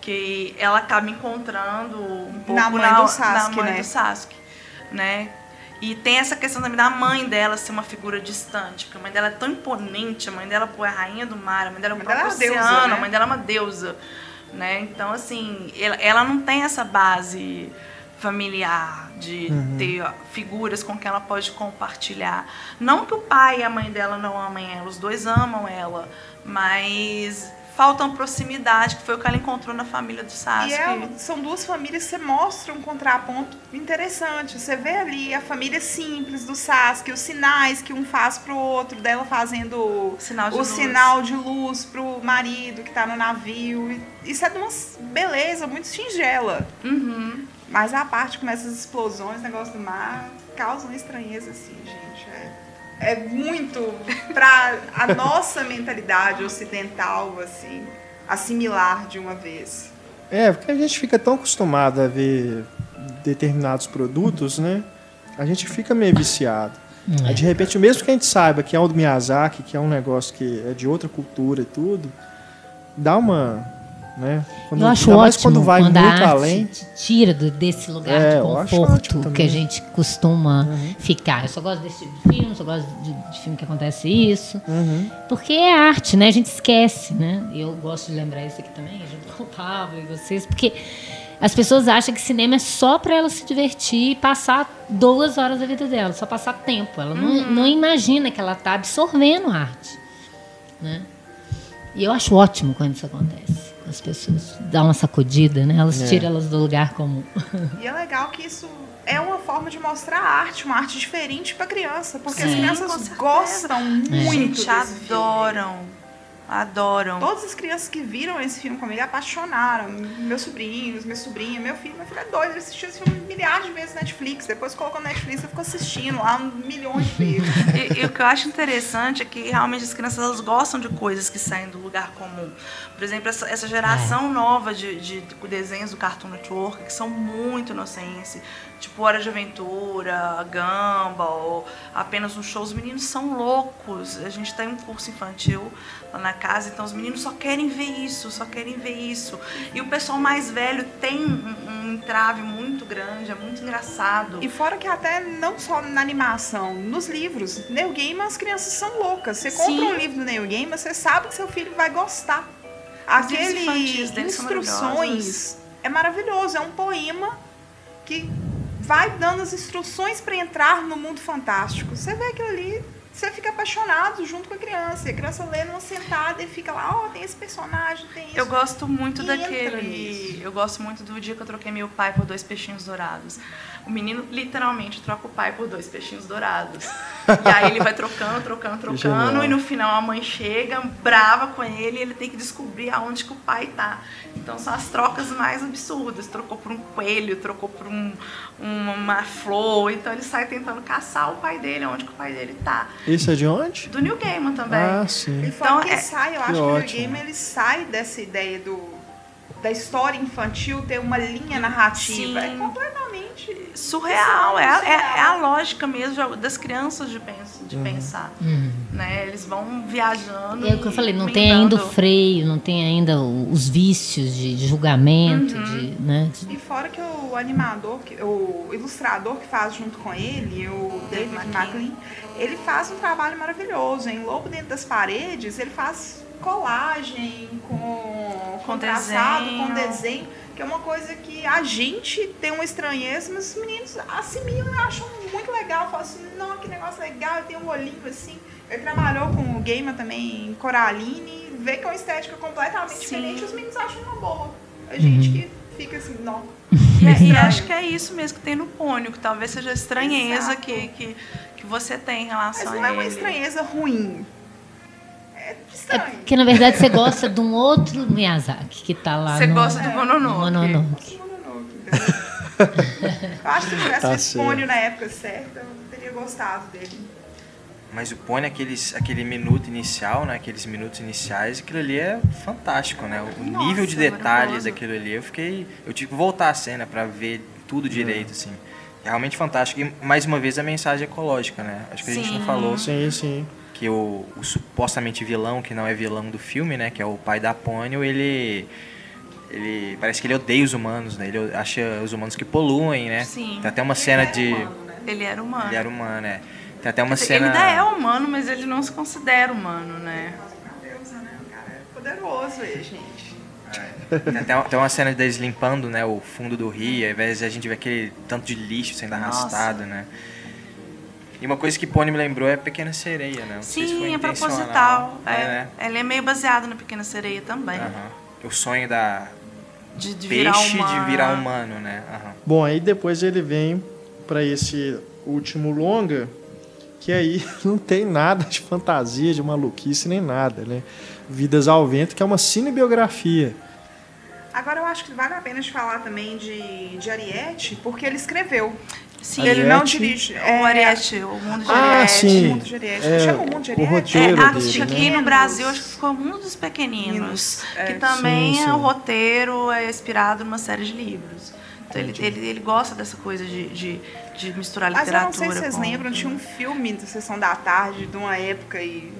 Que ela acaba encontrando um pouco Na mãe do Sasuke, na mãe né? do Sasuke, né? E tem essa questão também da mãe dela ser uma figura distante, porque a mãe dela é tão imponente, a mãe dela pô, é a rainha do mar, a mãe dela é o próprio é uma deusa, oceano, né? a mãe dela é uma deusa, né? Então, assim, ela, ela não tem essa base familiar de ter ó, figuras com quem ela pode compartilhar. Não que o pai e a mãe dela não amem ela, os dois amam ela, mas falta uma proximidade, que foi o que ela encontrou na família do Sasuke. E é- são duas famílias que você mostra um contraponto interessante. Você vê ali a família simples do Sasuke, os sinais que um faz pro outro, dela fazendo Sinal de o luz. sinal de luz pro marido que tá no navio. Isso é de uma beleza muito singela. Uhum. Mas a parte com essas explosões, negócio do mar, causa uma estranheza, assim, gente. É, é muito pra a nossa mentalidade ocidental, assim, assimilar de uma vez. É, porque a gente fica tão acostumado a ver determinados produtos, né? A gente fica meio viciado. Aí, de repente, mesmo que a gente saiba que é um do Miyazaki, que é um negócio que é de outra cultura e tudo, dá uma. Né? Quando, eu acho mais ótimo quando vai a muito arte além. te tira do- desse lugar É, de conforto que a gente costuma ficar. Eu só gosto desse tipo de filme, só gosto de, de filme que acontece isso. Uhum. Porque é arte, né? A gente esquece, né? Eu gosto de lembrar isso aqui também, junto com o Pablo e vocês, porque as pessoas acham que cinema é só para ela se divertir e passar duas horas da vida dela, só passar tempo. Ela não, não imagina que ela está absorvendo arte, né? E eu acho ótimo quando isso acontece. As pessoas dão uma sacudida, né? Elas É. tiram elas do lugar comum. E é legal que isso é uma forma de mostrar a arte, uma arte diferente para criança, porque as Sim, com crianças gostam muito Gente, adoram. Adoram. Todas as crianças que viram esse filme comigo apaixonaram. Meus sobrinhos, minha sobrinha, meu filho. Meu filho é doido, ele assistiu esse filme milhares de vezes na Netflix. Depois colocou na Netflix e ficou assistindo lá milhões de vezes. E, e o que eu acho interessante é que realmente as crianças elas gostam de coisas que saem do lugar comum. Por exemplo, essa, essa geração nova de, de desenhos do Cartoon Network que são muito inocentes, tipo Hora de Aventura, Gumball, apenas um show. Os meninos são loucos. A gente tem um curso infantil lá na casa, então os meninos só querem ver isso, só querem ver isso. E o pessoal mais velho tem um, um entrave muito grande, é muito engraçado. E fora que até não só na animação, nos livros. Neil Gaiman, as crianças são loucas. Você compra Sim. um livro do Neil Gaiman, você sabe que seu filho vai gostar. Os livros Aquele infantis dele são instruções é maravilhoso, é um poema que vai dando as instruções para entrar no mundo fantástico. Você vê aquilo ali, você fica apaixonado junto com a criança. E a criança lê numa sentada e fica lá, ó, tem esse personagem, tem isso. Eu gosto muito E daquele. Eu gosto muito do dia que eu troquei meu pai por dois peixinhos dourados. O menino literalmente troca o pai por dois peixinhos dourados. E aí ele vai trocando, trocando, trocando. E no final a mãe chega, brava com ele, e ele tem que descobrir aonde que o pai tá. Então são as trocas mais absurdas. Trocou por um coelho, trocou por um, uma, uma flor. Então ele sai tentando caçar o pai dele, aonde que o pai dele tá. Esse é de onde? Do New Gaiman também. Ah, E sim. Então, que é- sai, eu que acho que o ótimo. Gaiman ele sai dessa ideia do da história infantil ter uma linha narrativa. Sim. É completamente surreal. É, a- é, é a lógica mesmo das crianças de, pens- de pensar. Uhum. né? Eles vão viajando. É o que eu falei, não tem ainda o freio, não tem ainda os vícios de julgamento, uhum. de, né? E fora que o animador, o ilustrador que faz junto com ele, o David McLean, ele faz um trabalho maravilhoso. Em Lobo Dentro das Paredes, ele faz colagem com, com, com traçado, desenho. com desenho, que é uma coisa que a gente tem uma estranheza, mas os meninos assimilam e acham muito legal. Falam assim, não, que negócio legal, tem um olhinho assim. Ele trabalhou com o Gamer também, Coraline, vê que é uma estética completamente Sim. diferente, os meninos acham uma boa. A gente uhum. que fica assim, não. E, e, acho que é isso mesmo que tem no pônio, que talvez seja a estranheza que, que, que você tem em relação Mas não a é uma estranheza ruim. É estranho. É porque, na verdade, você gosta de um outro Miyazaki que está lá Você no... gosta do Mononoke. Mononoke. eu acho que se tivesse tá visto Pônio na época certa, eu teria gostado dele. Mas o Pony, aqueles, aquele minuto inicial, né? Aqueles minutos iniciais, aquilo ali é fantástico, né? O Nossa, nível de detalhes daquilo ali, eu fiquei. Eu tive que voltar a cena para ver tudo direito, assim. É realmente fantástico. E mais uma vez a mensagem ecológica, né? Acho que sim. a gente não falou. Sim, sim. Que o, o, supostamente vilão, que não é vilão do filme, né? Que é o pai da Pônio, ele. Ele. Parece que ele odeia os humanos, né? Ele acha os humanos que poluem, né? Sim. Tem até uma cena de. Humano, né? Ele era humano. Ele era humano, é. Tem até uma cena. Ele ainda é humano, mas ele não se considera humano, né? Deus, né? O cara é poderoso aí, gente. É. Tem uma cena deles limpando né, o fundo do rio, ao invés de a gente ver aquele tanto de lixo sendo arrastado, Nossa. né? E uma coisa que Pony me lembrou é a Pequena Sereia, né? Não Sim, se é proposital. É, é, né? Ela é meio baseada na Pequena Sereia também. O sonho da de, de peixe virar de virar humano, né? Bom, aí depois ele vem para esse último longa, que aí não tem nada de fantasia, de maluquice, nem nada, né? Vidas ao Vento, que é uma cinebiografia. Agora eu acho que vale a pena de falar também de, de Ariete, porque ele escreveu. Sim, Ariete, ele não dirige. É, o Ariete, o Mundo de ah, Ariete. Sim. O Mundo de Ariete. É, Chama o Mundo de Ariete? O roteiro é, dele, aqui né? no Brasil, acho que ficou Mundo dos Pequeninos. É. Que também Sim, é sim. o roteiro é inspirado numa série de livros. Então ele, ele, ele gosta dessa coisa de, de, de misturar Mas eu literatura. não sei se vocês com- lembram, tinha um filme da Sessão da Tarde de uma época e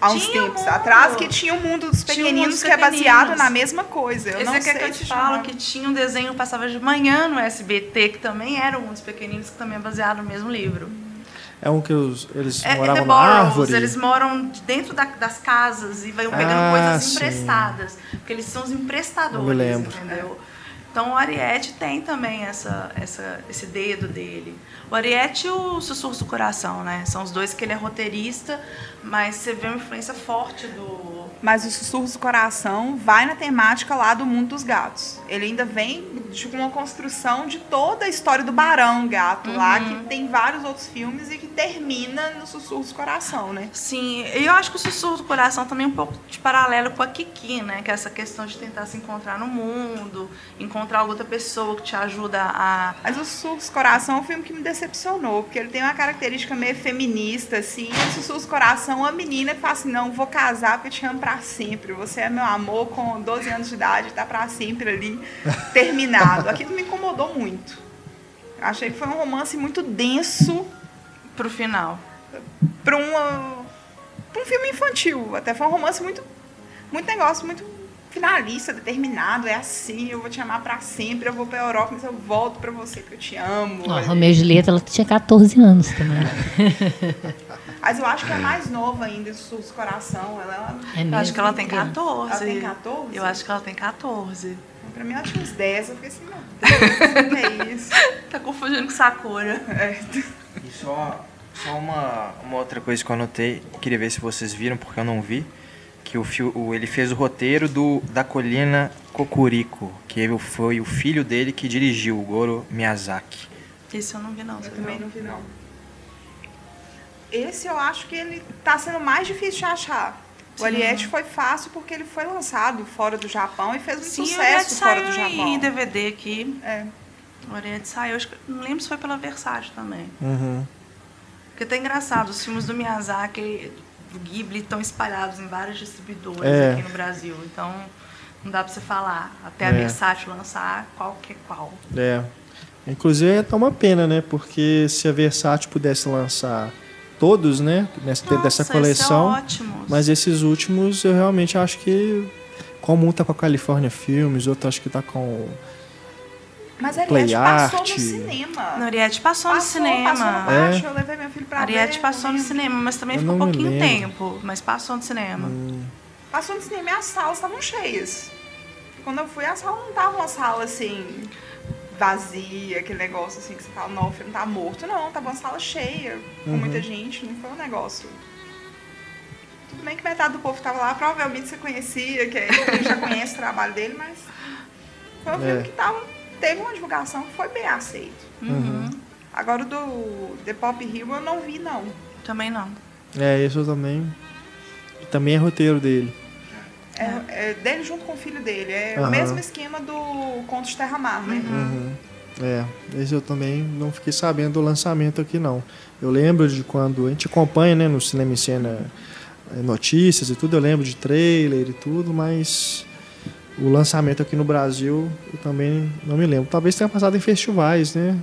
há uns Tinha tempos Mundo. atrás que tinha o Mundo dos Tinha o Mundo Pequeninos dos que é baseado Pequeninos. na mesma coisa. Eu Esse não é que, sei que eu te falo, chama. que tinha um desenho que passava de manhã no SBT, que também era um dos pequeninos, que também é baseado no mesmo livro. É um que os, eles É, moravam The na árvore. eles moram dentro da- das casas e vão pegando Ah, coisas sim. emprestadas. Porque eles são os emprestadores, Eu me lembro. entendeu? Então o Ariete tem também essa, essa, esse dedo dele. O Ariete e o Sussurro do Coração, né? São os dois que ele é roteirista, mas você vê uma influência forte do. Mas o Sussurros do Coração vai na temática lá do mundo dos gatos. Ele ainda vem de uma construção de toda a história do Barão Gato lá, que tem vários outros filmes e que termina no Sussurros do Coração, né? Sim, e eu acho que o Sussurro do Coração também é um pouco de paralelo com a Kiki, né? Que é essa questão de tentar se encontrar no mundo, encontrar outra pessoa que te ajuda a. Mas o Sussurros do Coração é um filme que me decepcionou, porque ele tem uma característica meio feminista, assim. E o Sussurros do Coração, a menina que fala assim, não, vou casar porque te amo pra sempre. Você é meu amor com 12 anos de idade, tá pra sempre ali, terminado. Aquilo me incomodou muito. Achei que foi um romance muito denso pro final. para pra um filme infantil. Até foi um romance muito muito negócio muito finalista, determinado, é assim, eu vou te amar pra sempre, eu vou pra Europa, mas eu volto pra você que eu te amo. Ó, Romeu e Julieta, ela tinha 14 anos também. Mas eu acho que é mais nova ainda, do Coração. Ela É Eu mesmo? acho que ela tem 14. Ela tem 14? Eu acho que ela tem 14. pra mim, eu acho uns 10. Eu fiquei assim, meu Deus, o que é isso? Tá confundindo com Sakura. É. E só, só uma, uma outra coisa que eu anotei, queria ver se vocês viram, porque eu não vi, que o, o- ele fez o roteiro do da Colina Cocurico, que ele foi o filho dele que dirigiu, o Goro Miyazaki. Esse eu não vi, não. Você Eu também não vi, não. Esse eu acho que ele tá sendo mais difícil de achar. O Sim. Ariete foi fácil porque ele foi lançado fora do Japão e fez um Sim, sucesso fora do Japão. em DVD aqui. É. O Ariete saiu, acho que, não lembro se foi pela Versátil também. Uhum. Porque tá engraçado, os filmes do Miyazaki, do Ghibli, estão espalhados em vários distribuidores É. aqui no Brasil. Então, não dá pra você falar. Até a É. Versátil lançar qual que é qual. É. Inclusive é até uma pena, né? Porque se a Versátil pudesse lançar todos, né? Nessa, Nossa, dessa esse é coleção. ótimo. Mas esses últimos eu realmente acho que. Como um tá com a California Filmes, outro acho que tá com. Mas Play Ariete passou Art. no cinema. No Ariete passou, no Passou, cinema. Passou no É. baixo, eu levei meu filho pra Ariete ver. passou no cinema, mas também Eu ficou me pouquinho lembro. tempo. Mas passou no cinema. Passou no cinema e as salas estavam cheias. Quando eu fui, a sala não tava uma sala assim, vazia, aquele negócio assim que você fala, não, o filme tá morto. Não, tava uma sala cheia, com Uhum. muita gente, não foi um negócio. Tudo bem que metade do povo tava lá, provavelmente você conhecia, que ele já conhece o trabalho dele, mas foi um É. filme que tava, teve uma divulgação que foi bem aceito. Uhum. Agora o do The Pop Hero eu não vi, não. Também não. É, esse eu também. Também é roteiro dele. É, é dele junto com o filho dele. É Aham. o mesmo esquema do Conto de Terra Mar, né? Uhum. É, esse eu também não fiquei sabendo do lançamento aqui não. Eu lembro de quando a gente acompanha, né, no Cinema em Cena eh, notícias e tudo, eu lembro de trailer e tudo, mas o lançamento aqui no Brasil eu também não me lembro. Talvez tenha passado em festivais, né?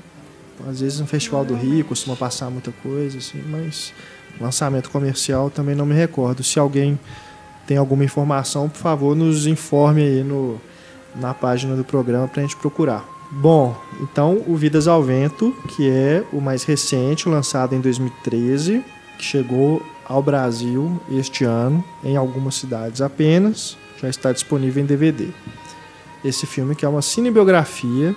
Às vezes no Festival do Rio costuma passar muita coisa, assim, mas lançamento comercial também não me recordo. Se alguém tem alguma informação, por favor, nos informe aí no, na página do programa para a gente procurar. Bom, então o Vidas ao Vento, que é o mais recente, lançado em 2013, que chegou ao Brasil este ano, em algumas cidades apenas, já está disponível em DVD. Esse filme que é uma cinebiografia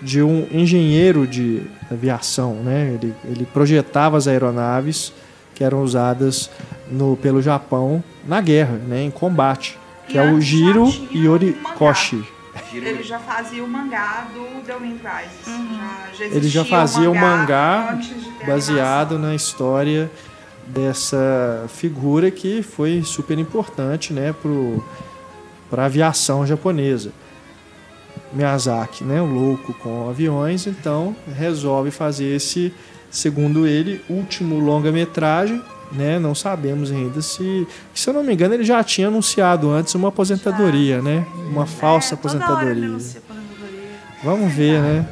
de um engenheiro de aviação, né? Ele, ele projetava as aeronaves que eram usadas no, pelo Japão na guerra, né? Em combate, que E é o Jiro Yorikoshi. Ele já fazia o mangá do The Wind Rises. Uhum. Já, já Ele já fazia o mangá ter a baseado na história dessa figura que foi super importante né, para a aviação japonesa. Miyazaki, né, um louco com aviões, então resolve fazer esse, segundo ele, último longa-metragem. Né, não sabemos ainda se, se eu não me engano, ele já tinha anunciado antes uma aposentadoria, né? Uma falsa É, ele aposentadoria. aposentadoria. Vamos ver, né?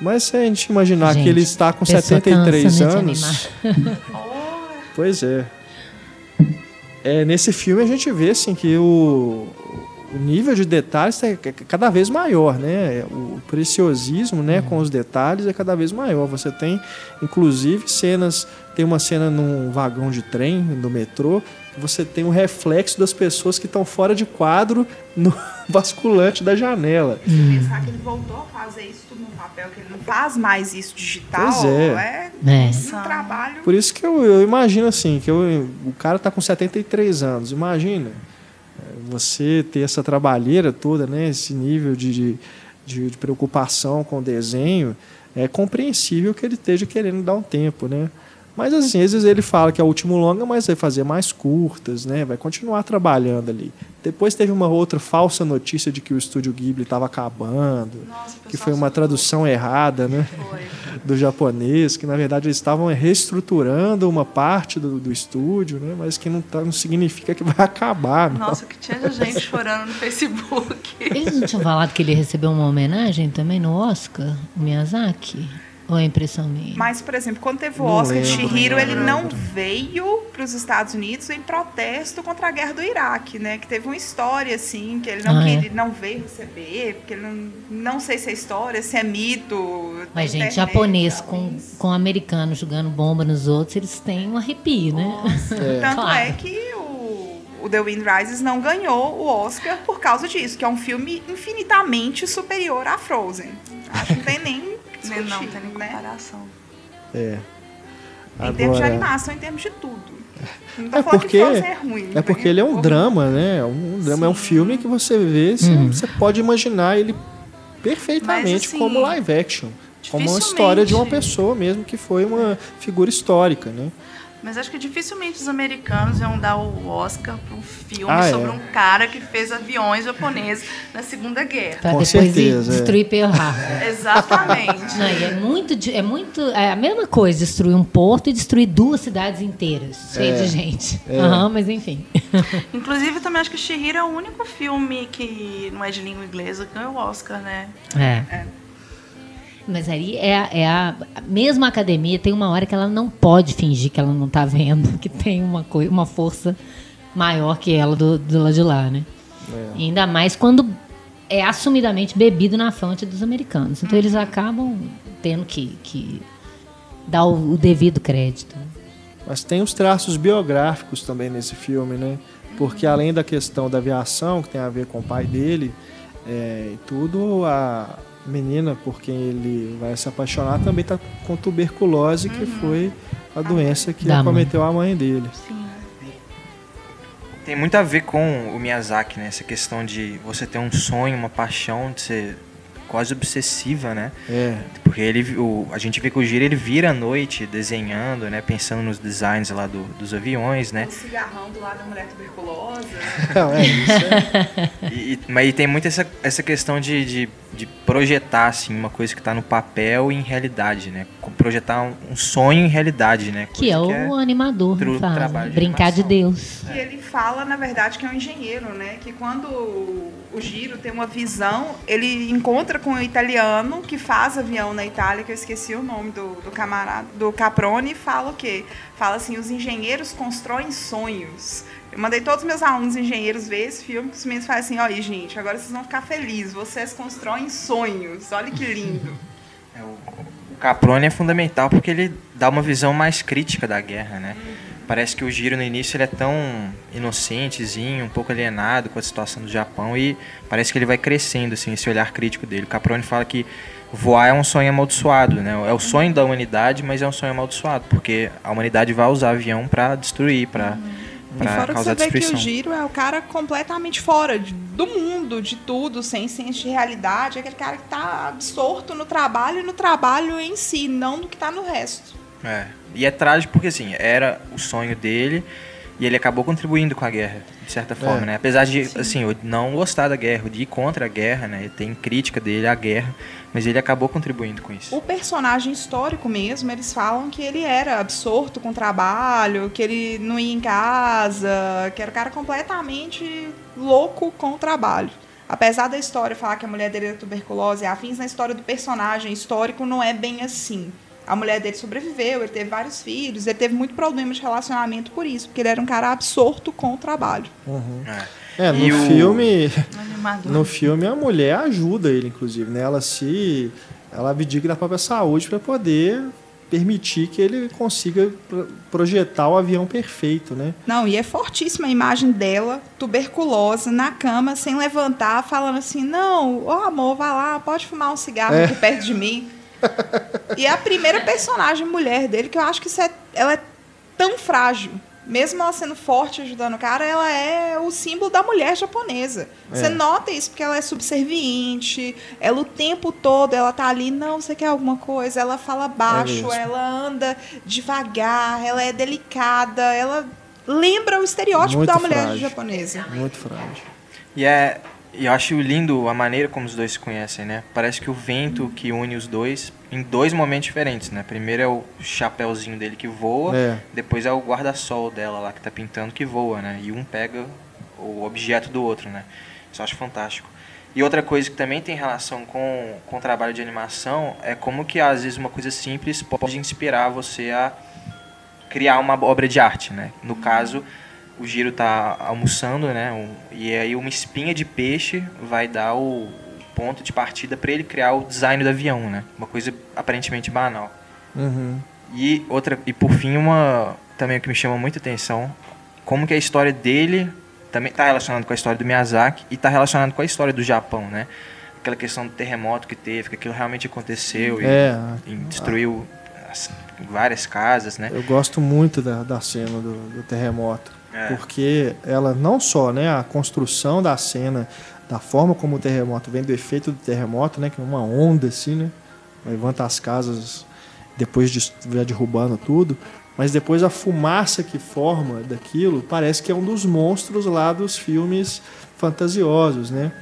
Mas se a gente imaginar Gente, que ele está com pessoa 73 cansa, né, anos. Pois é. é. Nesse filme a gente vê assim, que o, o nível de detalhes é cada vez maior, né? O preciosismo né, com os detalhes é cada vez maior. Você tem, inclusive, cenas. Tem uma cena num vagão de trem, no metrô, que você tem um reflexo das pessoas que estão fora de quadro no basculante da janela. Pensar que ele voltou a fazer isso tudo no papel, que ele não faz mais isso digital, Pois é. É. um trabalho. Por isso que eu, eu imagino assim, que eu- o cara tá com 73 anos, imagina é, você ter essa trabalheira toda, né, esse nível de, de, de- preocupação com o desenho, é compreensível que ele esteja querendo dar um tempo, né? Mas às vezes ele fala que é o último longa, mas vai fazer mais curtas, né? Vai continuar trabalhando ali. Depois teve uma outra falsa notícia de que o estúdio Ghibli estava acabando, Nossa, que foi uma tradução errada, né? Foi. do japonês, que na verdade eles estavam reestruturando uma parte do, do estúdio, né? mas que não, tá, não significa que vai acabar. não. Nossa, que tinha de gente chorando no Facebook. Eles não tinham falado que ele recebeu uma homenagem também no Oscar, o Miyazaki? Ou é impressão minha? Mas, por exemplo, quando teve o Não Oscar de lembro, Chihiro, não ele não veio para os Estados Unidos em protesto contra a guerra do Iraque, né? Que teve uma história assim, que ele não, Ah, que é? ele não veio receber, porque ele não, não sei se é história, se é mito. Mas, gente, internet, japonês com, talvez. com americano jogando bomba nos outros, eles têm um arrepio, né? Tanto Claro. é que o, o The Wind Rises não ganhou o Oscar por causa disso, que é um filme infinitamente superior a Frozen. Acho que não tem nem. Nem- Não, discutir, tem nem né? comparação. É. Em termos de Agora, animação, em termos de tudo. Não tô É porque- é ruim. é porque ele é um drama, né? É Um drama, é um filme que você vê, você, Uhum. você pode imaginar ele perfeitamente Mas, assim, como live action. Como uma história de uma pessoa mesmo que foi uma figura histórica, né? Mas acho que dificilmente os americanos iam dar o Oscar para um filme Ah, é. sobre um cara que fez aviões japoneses na Segunda Guerra. Pra Com depois certeza, é. destruir Pearl Harbor. Exatamente. Não, e é muito, é muito. É a mesma coisa destruir um porto e destruir duas cidades inteiras, cheias É. de gente. É. Aham, mas enfim. Inclusive, também acho que Shihiro é o único filme que não é de língua inglesa que ganhou o Oscar, né? É. mas aí é, a- é a mesmo a academia tem uma hora que ela não pode fingir que ela não está vendo, que tem uma coi- uma força maior que ela do, do lado de lá, né? E ainda mais quando é assumidamente bebido na fonte dos americanos. Então eles acabam tendo que, que dar o, o devido crédito. Mas tem os traços biográficos também nesse filme, né? Porque além da questão da aviação, que tem a ver com o pai dele, é, e tudo, a menina por quem ele vai se apaixonar também está com tuberculose, que foi a doença que Da mãe. acometeu a mãe dele. Tem muito a ver com o Miyazaki, né? Essa questão de você ter um sonho, uma paixão, de ser quase obsessiva, né? É, Porque ele, o, a gente vê que o Giro ele vira à noite desenhando, né? Pensando nos designs lá do- dos aviões, né? O cigarrão do lado da mulher tuberculosa. não, é isso. É. E, e- mas e tem muito essa, essa questão de, de, de projetar, assim, uma coisa que está no papel em realidade, né? Projetar um, um sonho em realidade, né? Que é Coisa o animador, tru- não fala. trabalho de Brincar de animação. Deus. E ele fala, na verdade, que é um engenheiro, né? Que quando o Giro tem uma visão, ele encontra com o italiano que faz avião na Itália, que eu esqueci o nome do, do camarada, do Caprone, e fala o quê? Fala assim, os engenheiros constroem sonhos. Eu mandei todos os meus alunos engenheiros ver esse filme, que os meninos falam assim, olha, gente, agora vocês vão ficar felizes, vocês constroem sonhos, olha que lindo. É, o, Caprone é fundamental porque ele dá uma visão mais crítica da guerra, né? Parece que o Giro no início ele é tão inocentezinho, um pouco alienado com a situação do Japão e parece que ele vai crescendo assim esse olhar crítico dele. O Caprone fala que voar é um sonho amaldiçoado, né? É o sonho da humanidade, mas é um sonho amaldiçoado porque a humanidade vai usar avião para destruir, para E para fora que causar você vê que o Giro é o cara completamente fora de- do mundo, de tudo, sem senso de realidade. É aquele cara que tá absorto no trabalho e no trabalho em si, não no que tá no resto. É. E é trágico porque, assim, era o sonho dele e ele acabou contribuindo com a guerra, de certa forma, É. né? Apesar de, assim, eu não gostar da guerra, de ir contra a guerra, né? Tem crítica dele à guerra, mas ele acabou contribuindo com isso. O personagem histórico mesmo, eles falam que ele era absorto com o trabalho, que ele não ia em casa, que era um cara completamente louco com o trabalho. Apesar da história falar que a mulher dele era tuberculose e afins, na história do personagem histórico não é bem assim. A mulher dele sobreviveu, ele teve vários filhos, ele teve muito problema de relacionamento por isso, porque ele era um cara absorto com o trabalho. É. É, no o- filme, Animador. no filme a mulher ajuda ele, inclusive, né? Ela se, ela abdica da própria saúde para poder permitir que ele consiga pro- projetar o avião perfeito, né? Não, e é fortíssima a imagem dela, tuberculosa, na cama, sem levantar, falando assim: não, ô amor, vai lá, pode fumar um cigarro É. aqui perto de mim. e é a primeira personagem mulher dele, que eu acho que isso é, ela é tão frágil. Mesmo ela sendo forte ajudando o cara, ela é o símbolo da mulher japonesa. Você É. nota isso porque ela é subserviente, ela o tempo todo, ela tá ali, não, você quer alguma coisa, ela fala baixo, mesmo. ela anda devagar, ela é delicada, ela lembra o estereótipo Muito da mulher frágil. japonesa. Muito frágil. E é. E eu acho lindo a maneira como os dois se conhecem, né? Parece que o vento que une os dois em dois momentos diferentes, né? Primeiro é o chapéuzinho dele que voa, É. depois é o guarda-sol dela lá que tá pintando que voa, né? E um pega o objeto do outro, né? Isso eu acho fantástico. E outra coisa que também tem relação com, com o trabalho de animação é como que às vezes uma coisa simples pode inspirar você a criar uma obra de arte, né? No caso, o Giro tá almoçando, né? um- e aí uma espinha de peixe vai dar o ponto de partida para ele criar o design do avião, né? Uma coisa aparentemente banal. Uhum. E outra e por fim uma também que me chama muita atenção, como que a história dele também está relacionado com a história do Miyazaki e está relacionado com a história do Japão, né? Aquela questão do terremoto que teve, que aquilo realmente aconteceu e, É. e destruiu as- várias casas, né? Eu gosto muito da, da cena do, do terremoto. É. Porque ela não só, né, a construção da cena, da forma como o terremoto vem do efeito do terremoto, né, que é uma onda assim, né, levanta as casas depois de derrubando tudo, mas depois a fumaça que forma daquilo parece que é um dos monstros lá dos filmes fantasiosos, né?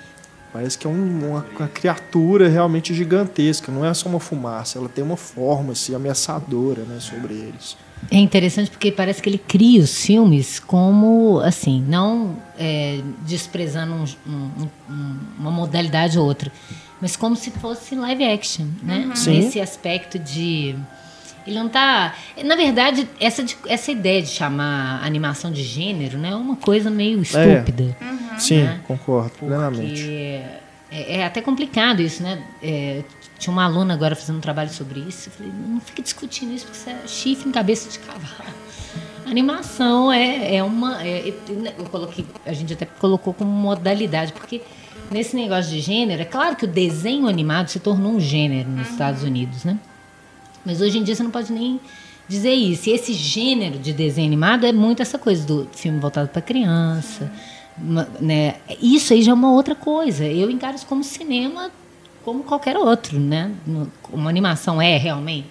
Parece que é um- uma, uma criatura realmente gigantesca, não é só uma fumaça, ela tem uma forma assim ameaçadora, né, sobre eles. É interessante porque parece que ele cria os filmes como, assim, não é, desprezando um- um- um- uma modalidade ou outra, mas como se fosse live action, né? Sim. Nesse aspecto de ele não tá. Na verdade, essa, de- essa ideia de chamar animação de gênero, né, é uma coisa meio estúpida. Sim, né? concordo plenamente. É, é até complicado isso, né? É, tinha uma aluna agora fazendo um trabalho sobre isso. Eu falei, não fica discutindo isso, porque isso é chifre em cabeça de cavalo. Animação é, é uma. é- eu coloquei, a gente até colocou como modalidade, porque nesse negócio de gênero, é claro que o desenho animado se tornou um gênero nos Estados Unidos, né? Mas hoje em dia você não pode nem dizer isso. E esse gênero de desenho animado é muito essa coisa do filme voltado para criança. uma- né? Isso aí já é uma outra coisa. Eu encaro isso como cinema como qualquer outro, né? Uma animação é realmente.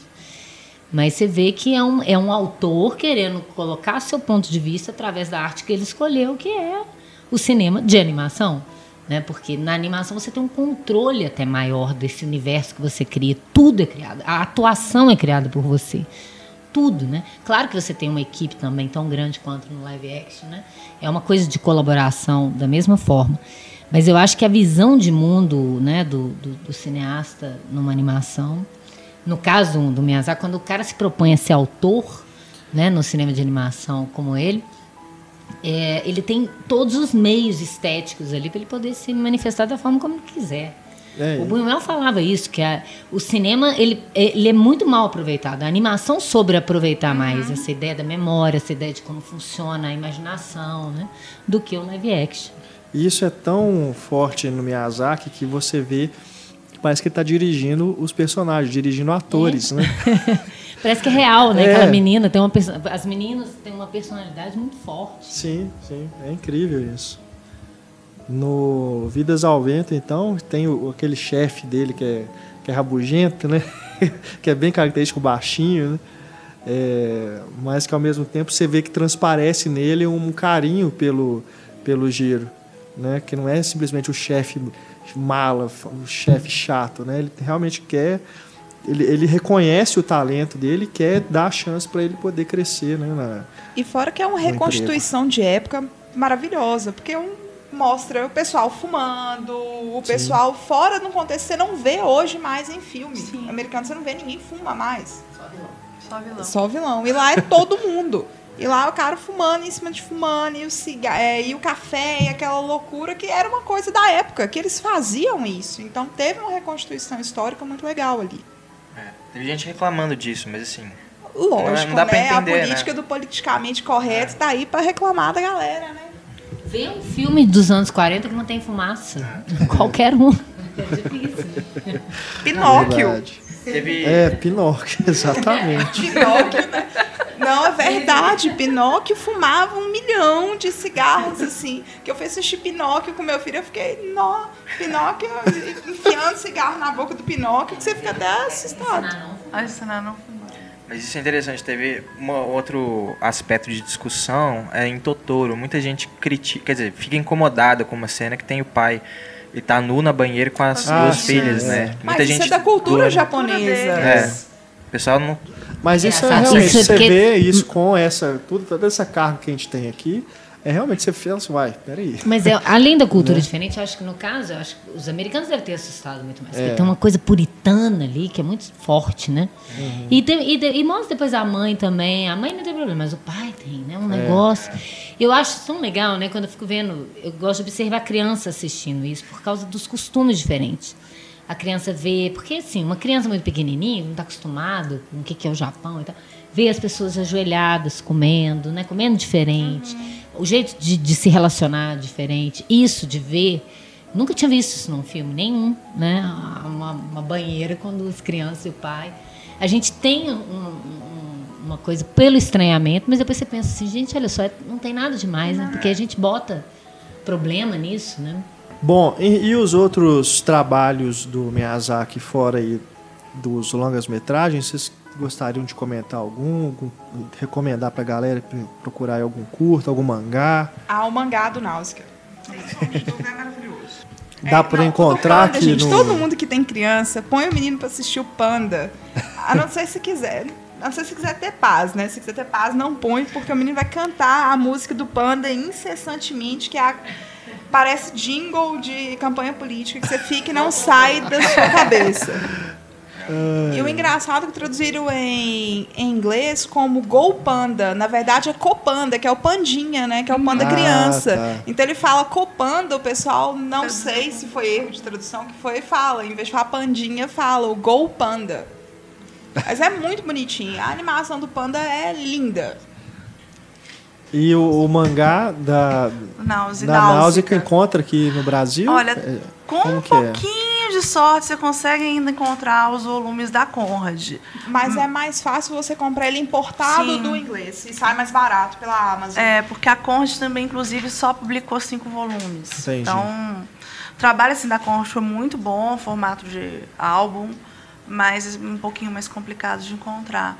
Mas você vê que é um, é um autor querendo colocar seu ponto de vista através da arte que ele escolheu, que é o cinema de animação. Né? Porque na animação você tem um controle até maior desse universo que você cria. Tudo é criado. A atuação é criada por você. Tudo, né? Claro que você tem uma equipe também tão grande quanto no live action, né? É uma coisa de colaboração da mesma forma. Mas eu acho que a visão de mundo né, do, do, do cineasta numa animação, no caso do Miyazaki, quando o cara se propõe a ser autor né, no cinema de animação como ele, é, ele tem todos os meios estéticos ali para ele poder se manifestar da forma como ele quiser. É. O Buñuel falava isso, que a- o cinema ele, ele é muito mal aproveitado. A animação sobre aproveitar mais essa ideia da memória, essa ideia de como funciona a imaginação, né, do que o live action. E isso é tão forte no Miyazaki que você vê que parece que ele está dirigindo os personagens, dirigindo atores, né? Parece que é real, né? É. Aquela menina tem uma as meninas têm uma personalidade muito forte. Sim, sim, é incrível isso. No Vidas ao Vento, então, tem o- aquele chefe dele que é, que é rabugento, né? que é bem característico, baixinho, né? É, mas que ao mesmo tempo você vê que transparece nele um carinho pelo, pelo giro, né? Que não é simplesmente o chefe mala, o chefe chato, né? Ele realmente quer, ele, ele reconhece o talento dele e quer dar a chance para ele poder crescer, né? na- E fora que é uma Um reconstituição de época maravilhosa, porque um mostra o pessoal fumando, o pessoal fora no contexto você não vê hoje mais em filme. Americano você não vê ninguém fuma mais. Só vilão. Só o vilão. E lá é todo mundo. E lá o cara fumando em cima de fumando, e o, ciga é, e o café, e aquela loucura que era uma coisa da época, que eles faziam isso. Então teve uma reconstituição histórica muito legal ali. É, teve gente reclamando disso, mas assim. Lógico, não dá pra né? entender, a política né? do politicamente correto tá aí pra reclamar da galera, né? Vê um filme dos anos 40 que não tem fumaça. Qualquer um. É difícil. Pinóquio. Verdade. Teve. É, Pinóquio, exatamente. Pinóquio, né? Não, é verdade. Pinóquio fumava um milhão de cigarros, assim. Que eu fui assistir Pinóquio com meu filho, eu fiquei, nó, Pinóquio, enfiando cigarro na boca do Pinóquio, que você fica até assustado. A ensinar não fumar. Mas isso é interessante, teve um outro aspecto de discussão é em Totoro. Muita gente critica, quer dizer, fica incomodada com uma cena que tem o pai e tá nu na banheira com as Ah, duas sim, filhas, é. né? Mas isso é da cultura doa- japonesa. É. O pessoal não. Mas isso é Engraçado. realmente, Isso é você vê isso com essa, tudo, toda essa carga que a gente tem aqui, é realmente você assim, vai, peraí. Mas é, além da cultura diferente, eu acho que no caso, eu acho que os americanos devem ter assustado muito mais. É. Porque tem uma coisa puritana ali que é muito forte, né? E, tem- e, de- e mostra depois a mãe também. A mãe não tem problema, mas o pai tem, né? Um negócio. Eu acho tão legal, né? Quando eu fico vendo, eu gosto de observar a criança assistindo isso por causa dos costumes diferentes. A criança vê, porque assim, uma criança muito pequenininha, não está acostumado com o que que é o Japão e tal, vê as pessoas ajoelhadas comendo, né? Comendo diferente. O jeito de, de se relacionar diferente. Isso de ver. Nunca tinha visto isso num filme nenhum, né? Uma, uma banheira com duas crianças e o pai. A gente tem um- um- uma coisa pelo estranhamento, mas depois você pensa assim, gente, olha só, é- não tem nada demais, né? Porque a gente bota problema nisso, né? Bom, e, e os outros trabalhos do Miyazaki fora aí dos longas-metragens, vocês gostariam de comentar algum, algum recomendar pra galera procurar algum curto, algum mangá? Ah, o mangá do Náusea. É maravilhoso. Dá pra não, encontrar Panda, aqui gente, no... todo mundo que tem criança, põe o menino pra assistir o Panda. A não ser se quiser. A não ser se quiser ter paz, né? Se quiser ter paz, não põe, porque o menino vai cantar a música do Panda incessantemente, que é a parece jingle de campanha política que você fica e não sai da sua cabeça. E o engraçado é que traduziram em, em inglês como Go Panda. Na verdade é Copanda, que é o pandinha, né? Que é o panda Ah, criança. tá. Então ele fala Copanda, o pessoal não sei se foi erro de tradução que foi, fala. Em vez de falar pandinha, fala o Go Panda. Mas é muito bonitinho. A animação do panda é linda. E o, o mangá da, Náusea, da náusea. Náusica encontra aqui no Brasil? Olha, É, Com como um que é? pouquinho de sorte, você consegue ainda encontrar os volumes da Conrad. Mas é mais fácil você comprar ele importado Sim. do inglês. E sai mais barato pela Amazon. É, porque a Conrad também, inclusive, só publicou cinco volumes. Entendi. Então, o trabalho assim, da Conrad foi muito bom, formato de álbum, mas um pouquinho mais complicado de encontrar.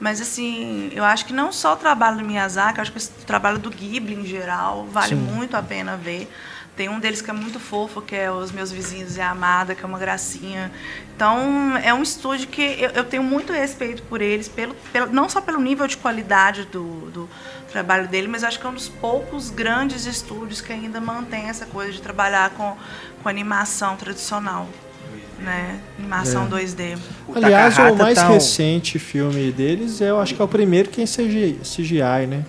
Mas, assim, eu acho que não só o trabalho do Miyazaki, eu acho que o trabalho do Ghibli, em geral, vale Sim. muito a pena ver. Tem um deles que é muito fofo, que é Os Meus Vizinhos e a Amada, que é uma gracinha. Então, é um estúdio que eu, eu tenho muito respeito por eles, pelo, pelo, não só pelo nível de qualidade do, do trabalho dele, mas acho que é um dos poucos grandes estúdios que ainda mantém essa coisa de trabalhar com, com animação tradicional. Né? Animação É. 2D. O Aliás, o Takahata mais tá um- recente filme deles, eu acho que é o primeiro que é em CGI, CGI, né?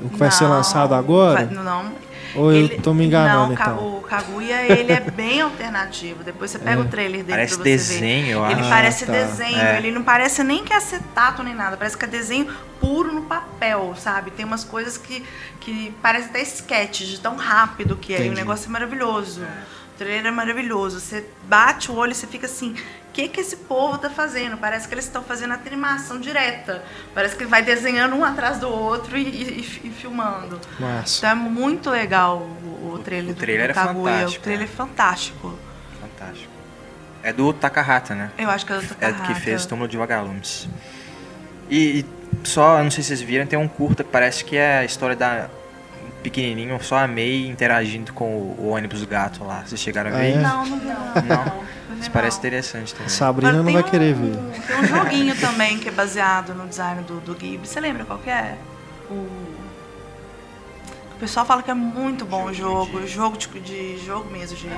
O que vai ser Não, lançado agora? vai- não. Ou eu Ele- tô me enganando, não, então? o Kaguya, ele é bem alternativo. Depois você pega É. o trailer dele Parece pra você desenho, ver. eu Ele acho. parece Ah, tá. desenho, É. ele não parece nem que é acetato nem nada, parece que é desenho puro no papel, sabe? Tem umas coisas que, que parece até sketch, de tão rápido que é. E o negócio é maravilhoso. O trailer é maravilhoso. Você bate o olho e você fica assim, que, que esse povo tá fazendo? Parece que eles estão fazendo animação direta. Parece que vai desenhando um atrás do outro e, e- e filmando. Massa. Então é muito legal o, o trailer O do, trailer do é Kaguya. fantástico, O trailer né? é fantástico. Fantástico. É do Takahata, né? Eu acho que é do É do que Takahata. fez Túmulo de Vagalumes. E, e só, não sei se vocês viram, tem um curta que parece que é a história da pequenininho, eu só amei interagindo com o, o ônibus do gato lá. Vocês chegaram a Ah, ver? é? isso? Não, não não. Não. Isso parece interessante também. Sabrina Agora, não vai querer um- ver. Tem um joguinho também que é baseado no design do, do Ghibli. Você lembra qual que é? O... o pessoal fala que é muito bom o jogo. Jogo de, de jogo mesmo, de...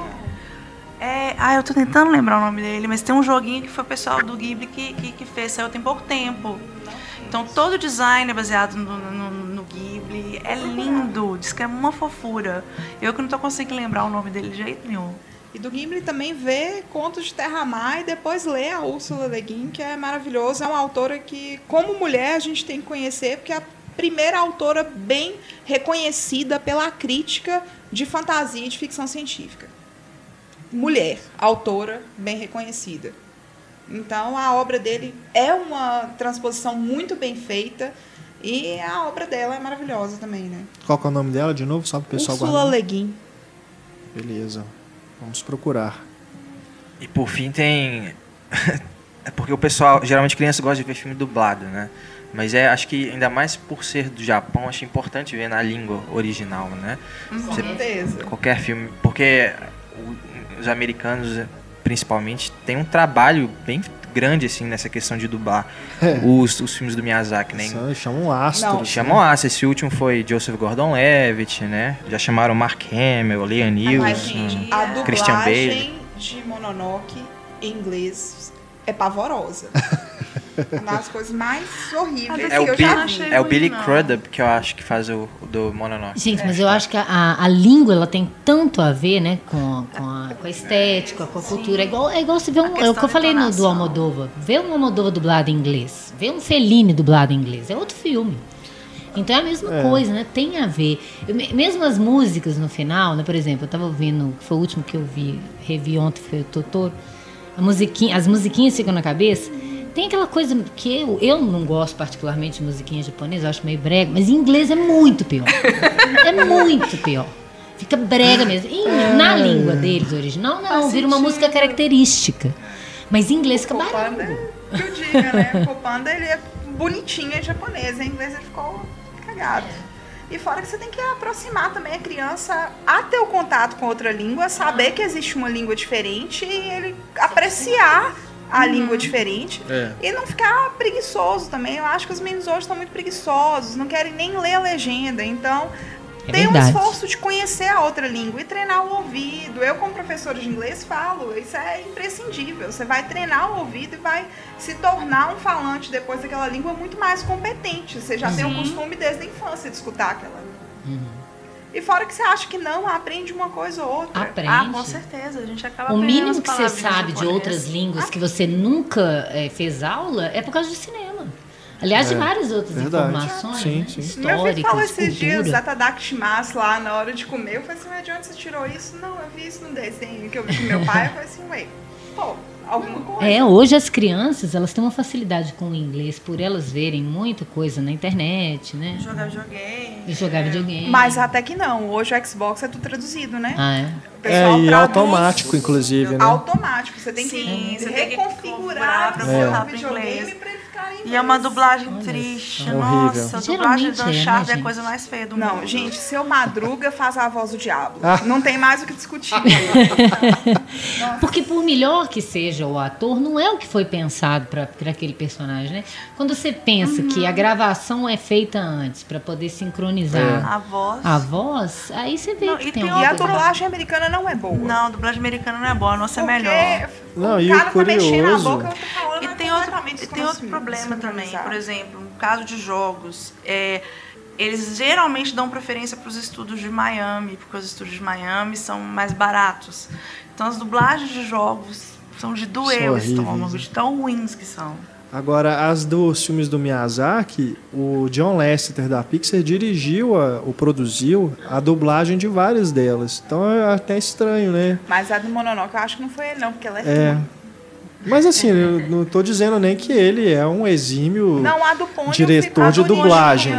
É, ah, eu tô tentando lembrar o nome dele, mas tem um joguinho que foi o pessoal do Ghibli que, que, que fez, saiu tem pouco tempo. Então todo o design é baseado no, no, no Ghibli. É lindo, diz que é uma fofura. Eu que não tô conseguindo lembrar o nome dele de jeito nenhum. E do Gimli também vê Contos de Terra-Mar e depois lê a Úrsula Le Guin, que é maravilhosa. É uma autora que, como mulher, a gente tem que conhecer, porque é a primeira autora bem reconhecida pela crítica de fantasia e de ficção científica. Mulher, autora bem reconhecida. Então, a obra dele é uma transposição muito bem feita e a obra dela é maravilhosa também, né? Qual que é o nome dela de novo? Só para o pessoal Úrsula guardar. Le Guin. Beleza. Vamos procurar. E por fim tem. é porque o pessoal, geralmente criança gosta de ver filme dublado, né? Mas é, acho que ainda mais por ser do Japão, acho importante ver na língua original, né? Com Você- certeza. qualquer filme, porque os americanos, principalmente, têm um trabalho bem grande assim nessa questão de dublar É. os, os filmes do Miyazaki, né? Chamam astros. Não. né? Chamam ah, esse último foi Joseph Gordon-Levitt, né? Já chamaram Mark Hamill, Liam Mas, Neeson. gente, a Christian dublagem de Mononoke em inglês é pavorosa. Uma das coisas mais horríveis É que o, eu Bi- já vi. é o Billy não. Crudup que eu acho que faz o, o do Mononoke. Gente, mas eu acho que a, a língua ela tem tanto a ver, né, com, com, a, com a estética, com a cultura. É igual, é igual você ver um. É o que eu falei no, do. Almodóvar. Ver um Almodóvar dublado em inglês, ver um Fellini dublado em inglês, é outro filme. Então é a mesma É. coisa, né? Tem a ver. Eu me- mesmo as músicas no final, né? Por exemplo, eu tava ouvindo, foi o último que eu vi, revi ontem, foi o Totoro. A musiquinha, as musiquinhas ficam na cabeça. Tem aquela coisa que eu, eu não gosto particularmente de musiquinha japonesa, acho meio brega, mas em inglês é muito pior. É muito pior. Fica brega mesmo. E na língua deles, original, não, Faz vira uma sentido. música característica. Mas em inglês fica barulho. que eu diga, né? Copanda, ele é bonitinho em japonês, em inglês ele ficou cagado. E fora que você tem que aproximar também a criança a ter o contato com outra língua, saber que existe uma língua diferente e ele apreciar a língua diferente. É. E não ficar preguiçoso também. Eu acho que os meninos hoje estão muito preguiçosos, não querem nem ler a legenda. Então, É tem um verdade. esforço de conhecer a outra língua e treinar o ouvido. Eu, como professora de inglês, falo, isso é imprescindível. Você vai treinar o ouvido e vai se tornar um falante depois daquela língua muito mais competente. Você já tem o costume desde a infância de escutar aquela língua. E fora que você acha que não, aprende uma coisa ou outra. Aprende. Ah, com certeza. A gente acaba O mínimo que você sabe de outras línguas que você nunca eh, fez aula é por causa do cinema. Aliás, de É, várias outras verdade. informações, Sim, né? sim. Meu filho falou históricas, esses dias, cultura. Atadakimasu, lá na hora de comer. Eu falei assim, mas de onde você tirou isso? Não, eu vi isso no desenho que eu vi com meu pai. Eu falei assim, ué, pô, alguma coisa. É, hoje as crianças, elas têm uma facilidade com o inglês por elas verem muita coisa na internet, né? Jogar videogame. E jogar videogame. Mas até que não. Hoje o Xbox é tudo traduzido, né? Ah, é? O pessoal É, e traduz automático, inclusive, né? Automático. Você tem Sim, que você reconfigurar pra É. o videogame inglês. E é uma dublagem Olha triste. só. Nossa, a dublagem do é, né, Uncharted é a gente? coisa mais feia do Não, mundo. gente, seu Madruga faz a voz do diabo. Ah. Não tem mais o que discutir. Porque por melhor que seja o ator, não é o que foi pensado para aquele personagem, né? Quando você pensa que a gravação é feita antes para poder sincronizar A voz. a voz, aí você vê Não, que e tem tem e a dublagem americana não é boa. Não, a dublagem americana não é boa, a nossa é Porque melhor. Não, o e o cara tá mexendo a curioso- boca, eu tô falando E é tem outro, e tem outro problema também. sincronizado. Por exemplo, no caso de jogos, é, eles geralmente dão preferência para os estúdios de Miami, porque os estúdios de Miami são mais baratos. Então as dublagens de jogos são de doer São o estômago, de tão ruins que são. Agora, as dos filmes do Miyazaki, o John Lasseter da Pixar dirigiu, a, ou produziu, a dublagem de várias delas. Então é até estranho, né? Mas a do Mononoke eu acho que não foi ele não, porque ela é, É. ruim. Mas assim, eu não tô dizendo nem que ele é um exímio, Diretor de dublagem.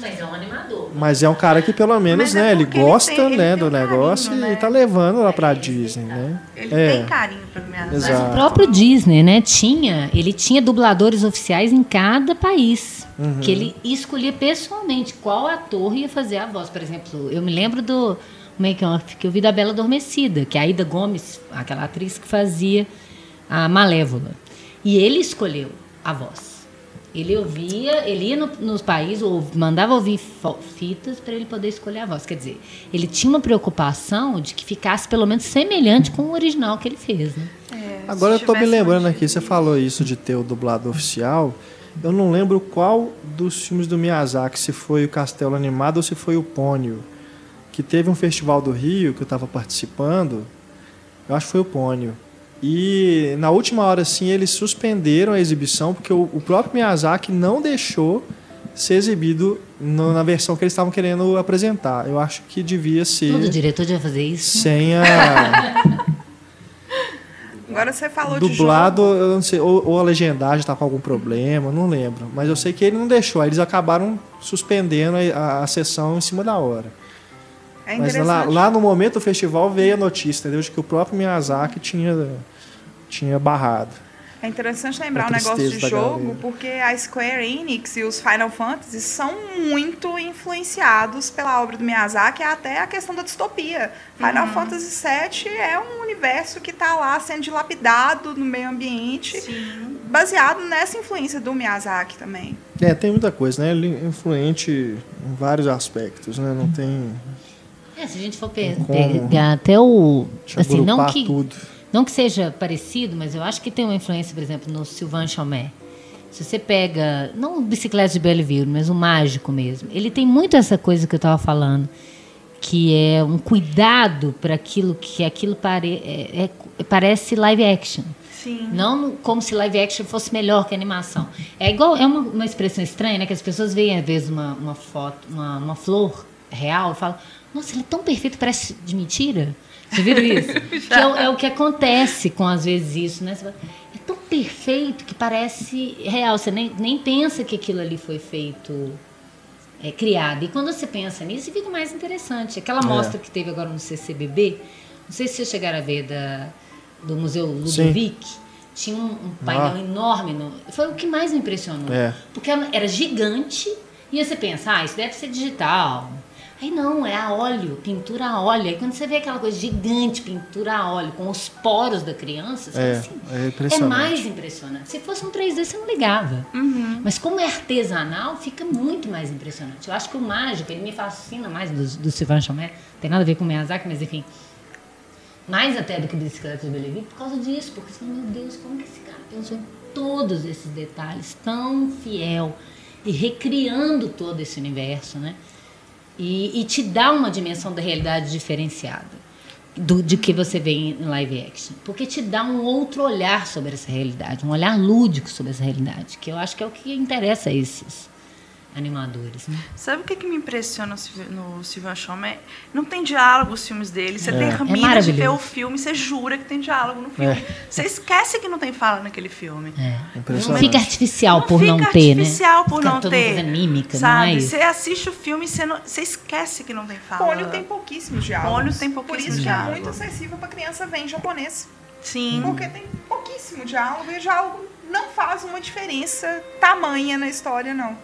Mas é um animador. mas é um cara que pelo menos, Mas é né, ele gosta, tem- ele né, do um carinho, negócio né? e tá levando lá pra Disney, né? Ele É. tem carinho. Exato. Mas o próprio Disney, né, tinha, ele tinha dubladores oficiais em cada país, Uhum. que ele escolhia pessoalmente qual ator ia fazer a voz. Por exemplo, eu me lembro do make-off que eu vi da Bela Adormecida, que é a Ida Gomes, aquela atriz que fazia a Malévola. E ele escolheu a voz. Ele ouvia, ele ia no, nos países, ou mandava ouvir fitas para ele poder escolher a voz. Quer dizer, ele tinha uma preocupação de que ficasse pelo menos semelhante com o original que ele fez, né? É, Agora eu tô me lembrando aqui, você falou isso de ter o dublado oficial. Eu não lembro qual dos filmes do Miyazaki, se foi o Castelo Animado ou se foi o Pônio, que teve um festival do Rio que eu estava participando. Eu acho que foi o Pônio. E na última hora, assim, eles suspenderam a exibição porque o, o próprio Miyazaki não deixou ser exibido no- na versão que eles estavam querendo apresentar. Eu acho que devia ser Todo diretor devia fazer isso. sem a. Agora você falou de Dublado, jogo. eu não sei, ou, ou a legendagem tá com algum problema, não lembro. Mas eu sei que ele não deixou, aí eles acabaram suspendendo a, a- a sessão em cima da hora. É Mas interessante. lá, lá no momento do festival veio a notícia, entendeu? De que o próprio Miyazaki tinha, tinha barrado. É interessante lembrar um negócio de jogo, galera. porque a Square Enix e os Final Fantasy são muito influenciados pela obra do Miyazaki, até a questão da distopia. Final Fantasy VII é um universo que está lá sendo dilapidado no meio ambiente, Sim. baseado nessa influência do Miyazaki também. É, tem muita coisa, né? Ele é influente em vários aspectos, né? Não tem É, se a gente for pegar até o. Assim, não que, tudo. Não que seja parecido, mas eu acho que tem uma influência, por exemplo, no Sylvain Chomet. Se você pega, não o Bicicleta de Belleville, mas o Mágico mesmo, ele tem muito essa coisa que eu estava falando, que é um cuidado para aquilo que aquilo pare, é- é- parece live action. Sim. Não como se live action fosse melhor que animação. É igual, é uma, uma expressão estranha, né? Que as pessoas veem, às vezes, uma, uma foto, uma, uma flor real e falam, nossa, ele é tão perfeito, parece de mentira. Você viram isso? que é, o- é o que acontece com, às vezes, isso, né? Fala, é tão perfeito que parece real. Você nem, nem pensa que aquilo ali foi feito, é, criado. E quando você pensa nisso, fica mais interessante. Aquela mostra que teve agora no CCBB, não sei se vocês chegaram a ver da, do Museu Ludovic, tinha um, um painel Ah. enorme. No, foi o que mais me impressionou. É. Porque era gigante e você pensa, ah, isso deve ser digital. Aí não, é a óleo, pintura a óleo. Aí quando você vê aquela coisa gigante, pintura a óleo, com os poros da criança, você É, assim, é é mais impressionante. Se fosse um 3D, você não ligava. Mas como é artesanal, fica muito mais impressionante. Eu acho que o mágico, ele me fascina mais do, do Sylvain Chomet. Tem nada a ver com o Miyazaki, mas enfim. Mais até do que Bicicleta de Belleville, por causa disso. Porque fala, meu Deus, como que esse cara pensou em todos esses detalhes, tão fiel e recriando todo esse universo, né? E, e te dá uma dimensão da realidade diferenciada do, de que você vê em live action. Porque te dá um outro olhar sobre essa realidade, um olhar lúdico sobre essa realidade, que eu acho que é o que interessa a esses animadores. Né? Sabe o que, que me impressiona no Sylvain Chomet? Não tem diálogo os filmes dele. Você É. termina É de ver o filme, você jura que tem diálogo no filme. É. Você esquece que não tem fala naquele filme. É. Não Impressionante. fica artificial por fica não ter, né? artificial por Fica não todo ter. mímica, sabe? não é? Você assiste o filme e você, não- você esquece que não tem fala. Pônio tem pouquíssimos diálogos. Pônio tem Por pouquíssimos isso que é diálogos. muito acessível para criança ver em japonês. Sim. Porque tem pouquíssimo diálogo e o diálogo não faz uma diferença tamanha na história, não.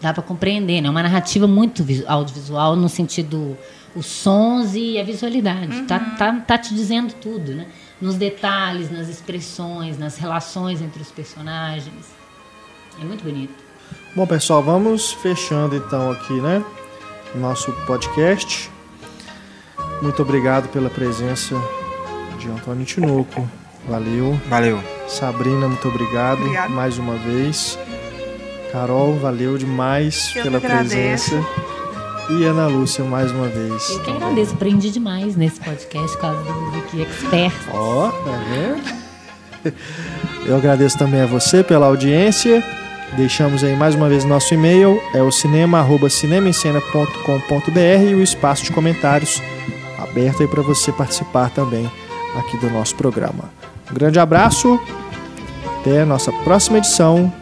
Dá para compreender, né? É uma narrativa muito vis- audiovisual no sentido os sons e a visualidade. Tá, tá, tá te dizendo tudo, né? Nos detalhes, nas expressões, nas relações entre os personagens. É muito bonito. Bom, pessoal, vamos fechando então aqui, né? Nosso podcast. Muito obrigado pela presença de Antônio Tinoco. Valeu. Valeu. Sabrina, muito obrigado Obrigada. mais uma vez. Carol, valeu demais Eu pela presença. E Ana Lúcia, mais uma vez. Eu que também. agradeço, aprendi demais nesse podcast por causa do Vicky Expert. Ó, tá vendo? Eu agradeço também a você pela audiência. Deixamos aí mais uma vez nosso e-mail, é o cinema@cinemaencena.com.br e o espaço de comentários aberto aí para você participar também aqui do nosso programa. Um grande abraço. Até a nossa próxima edição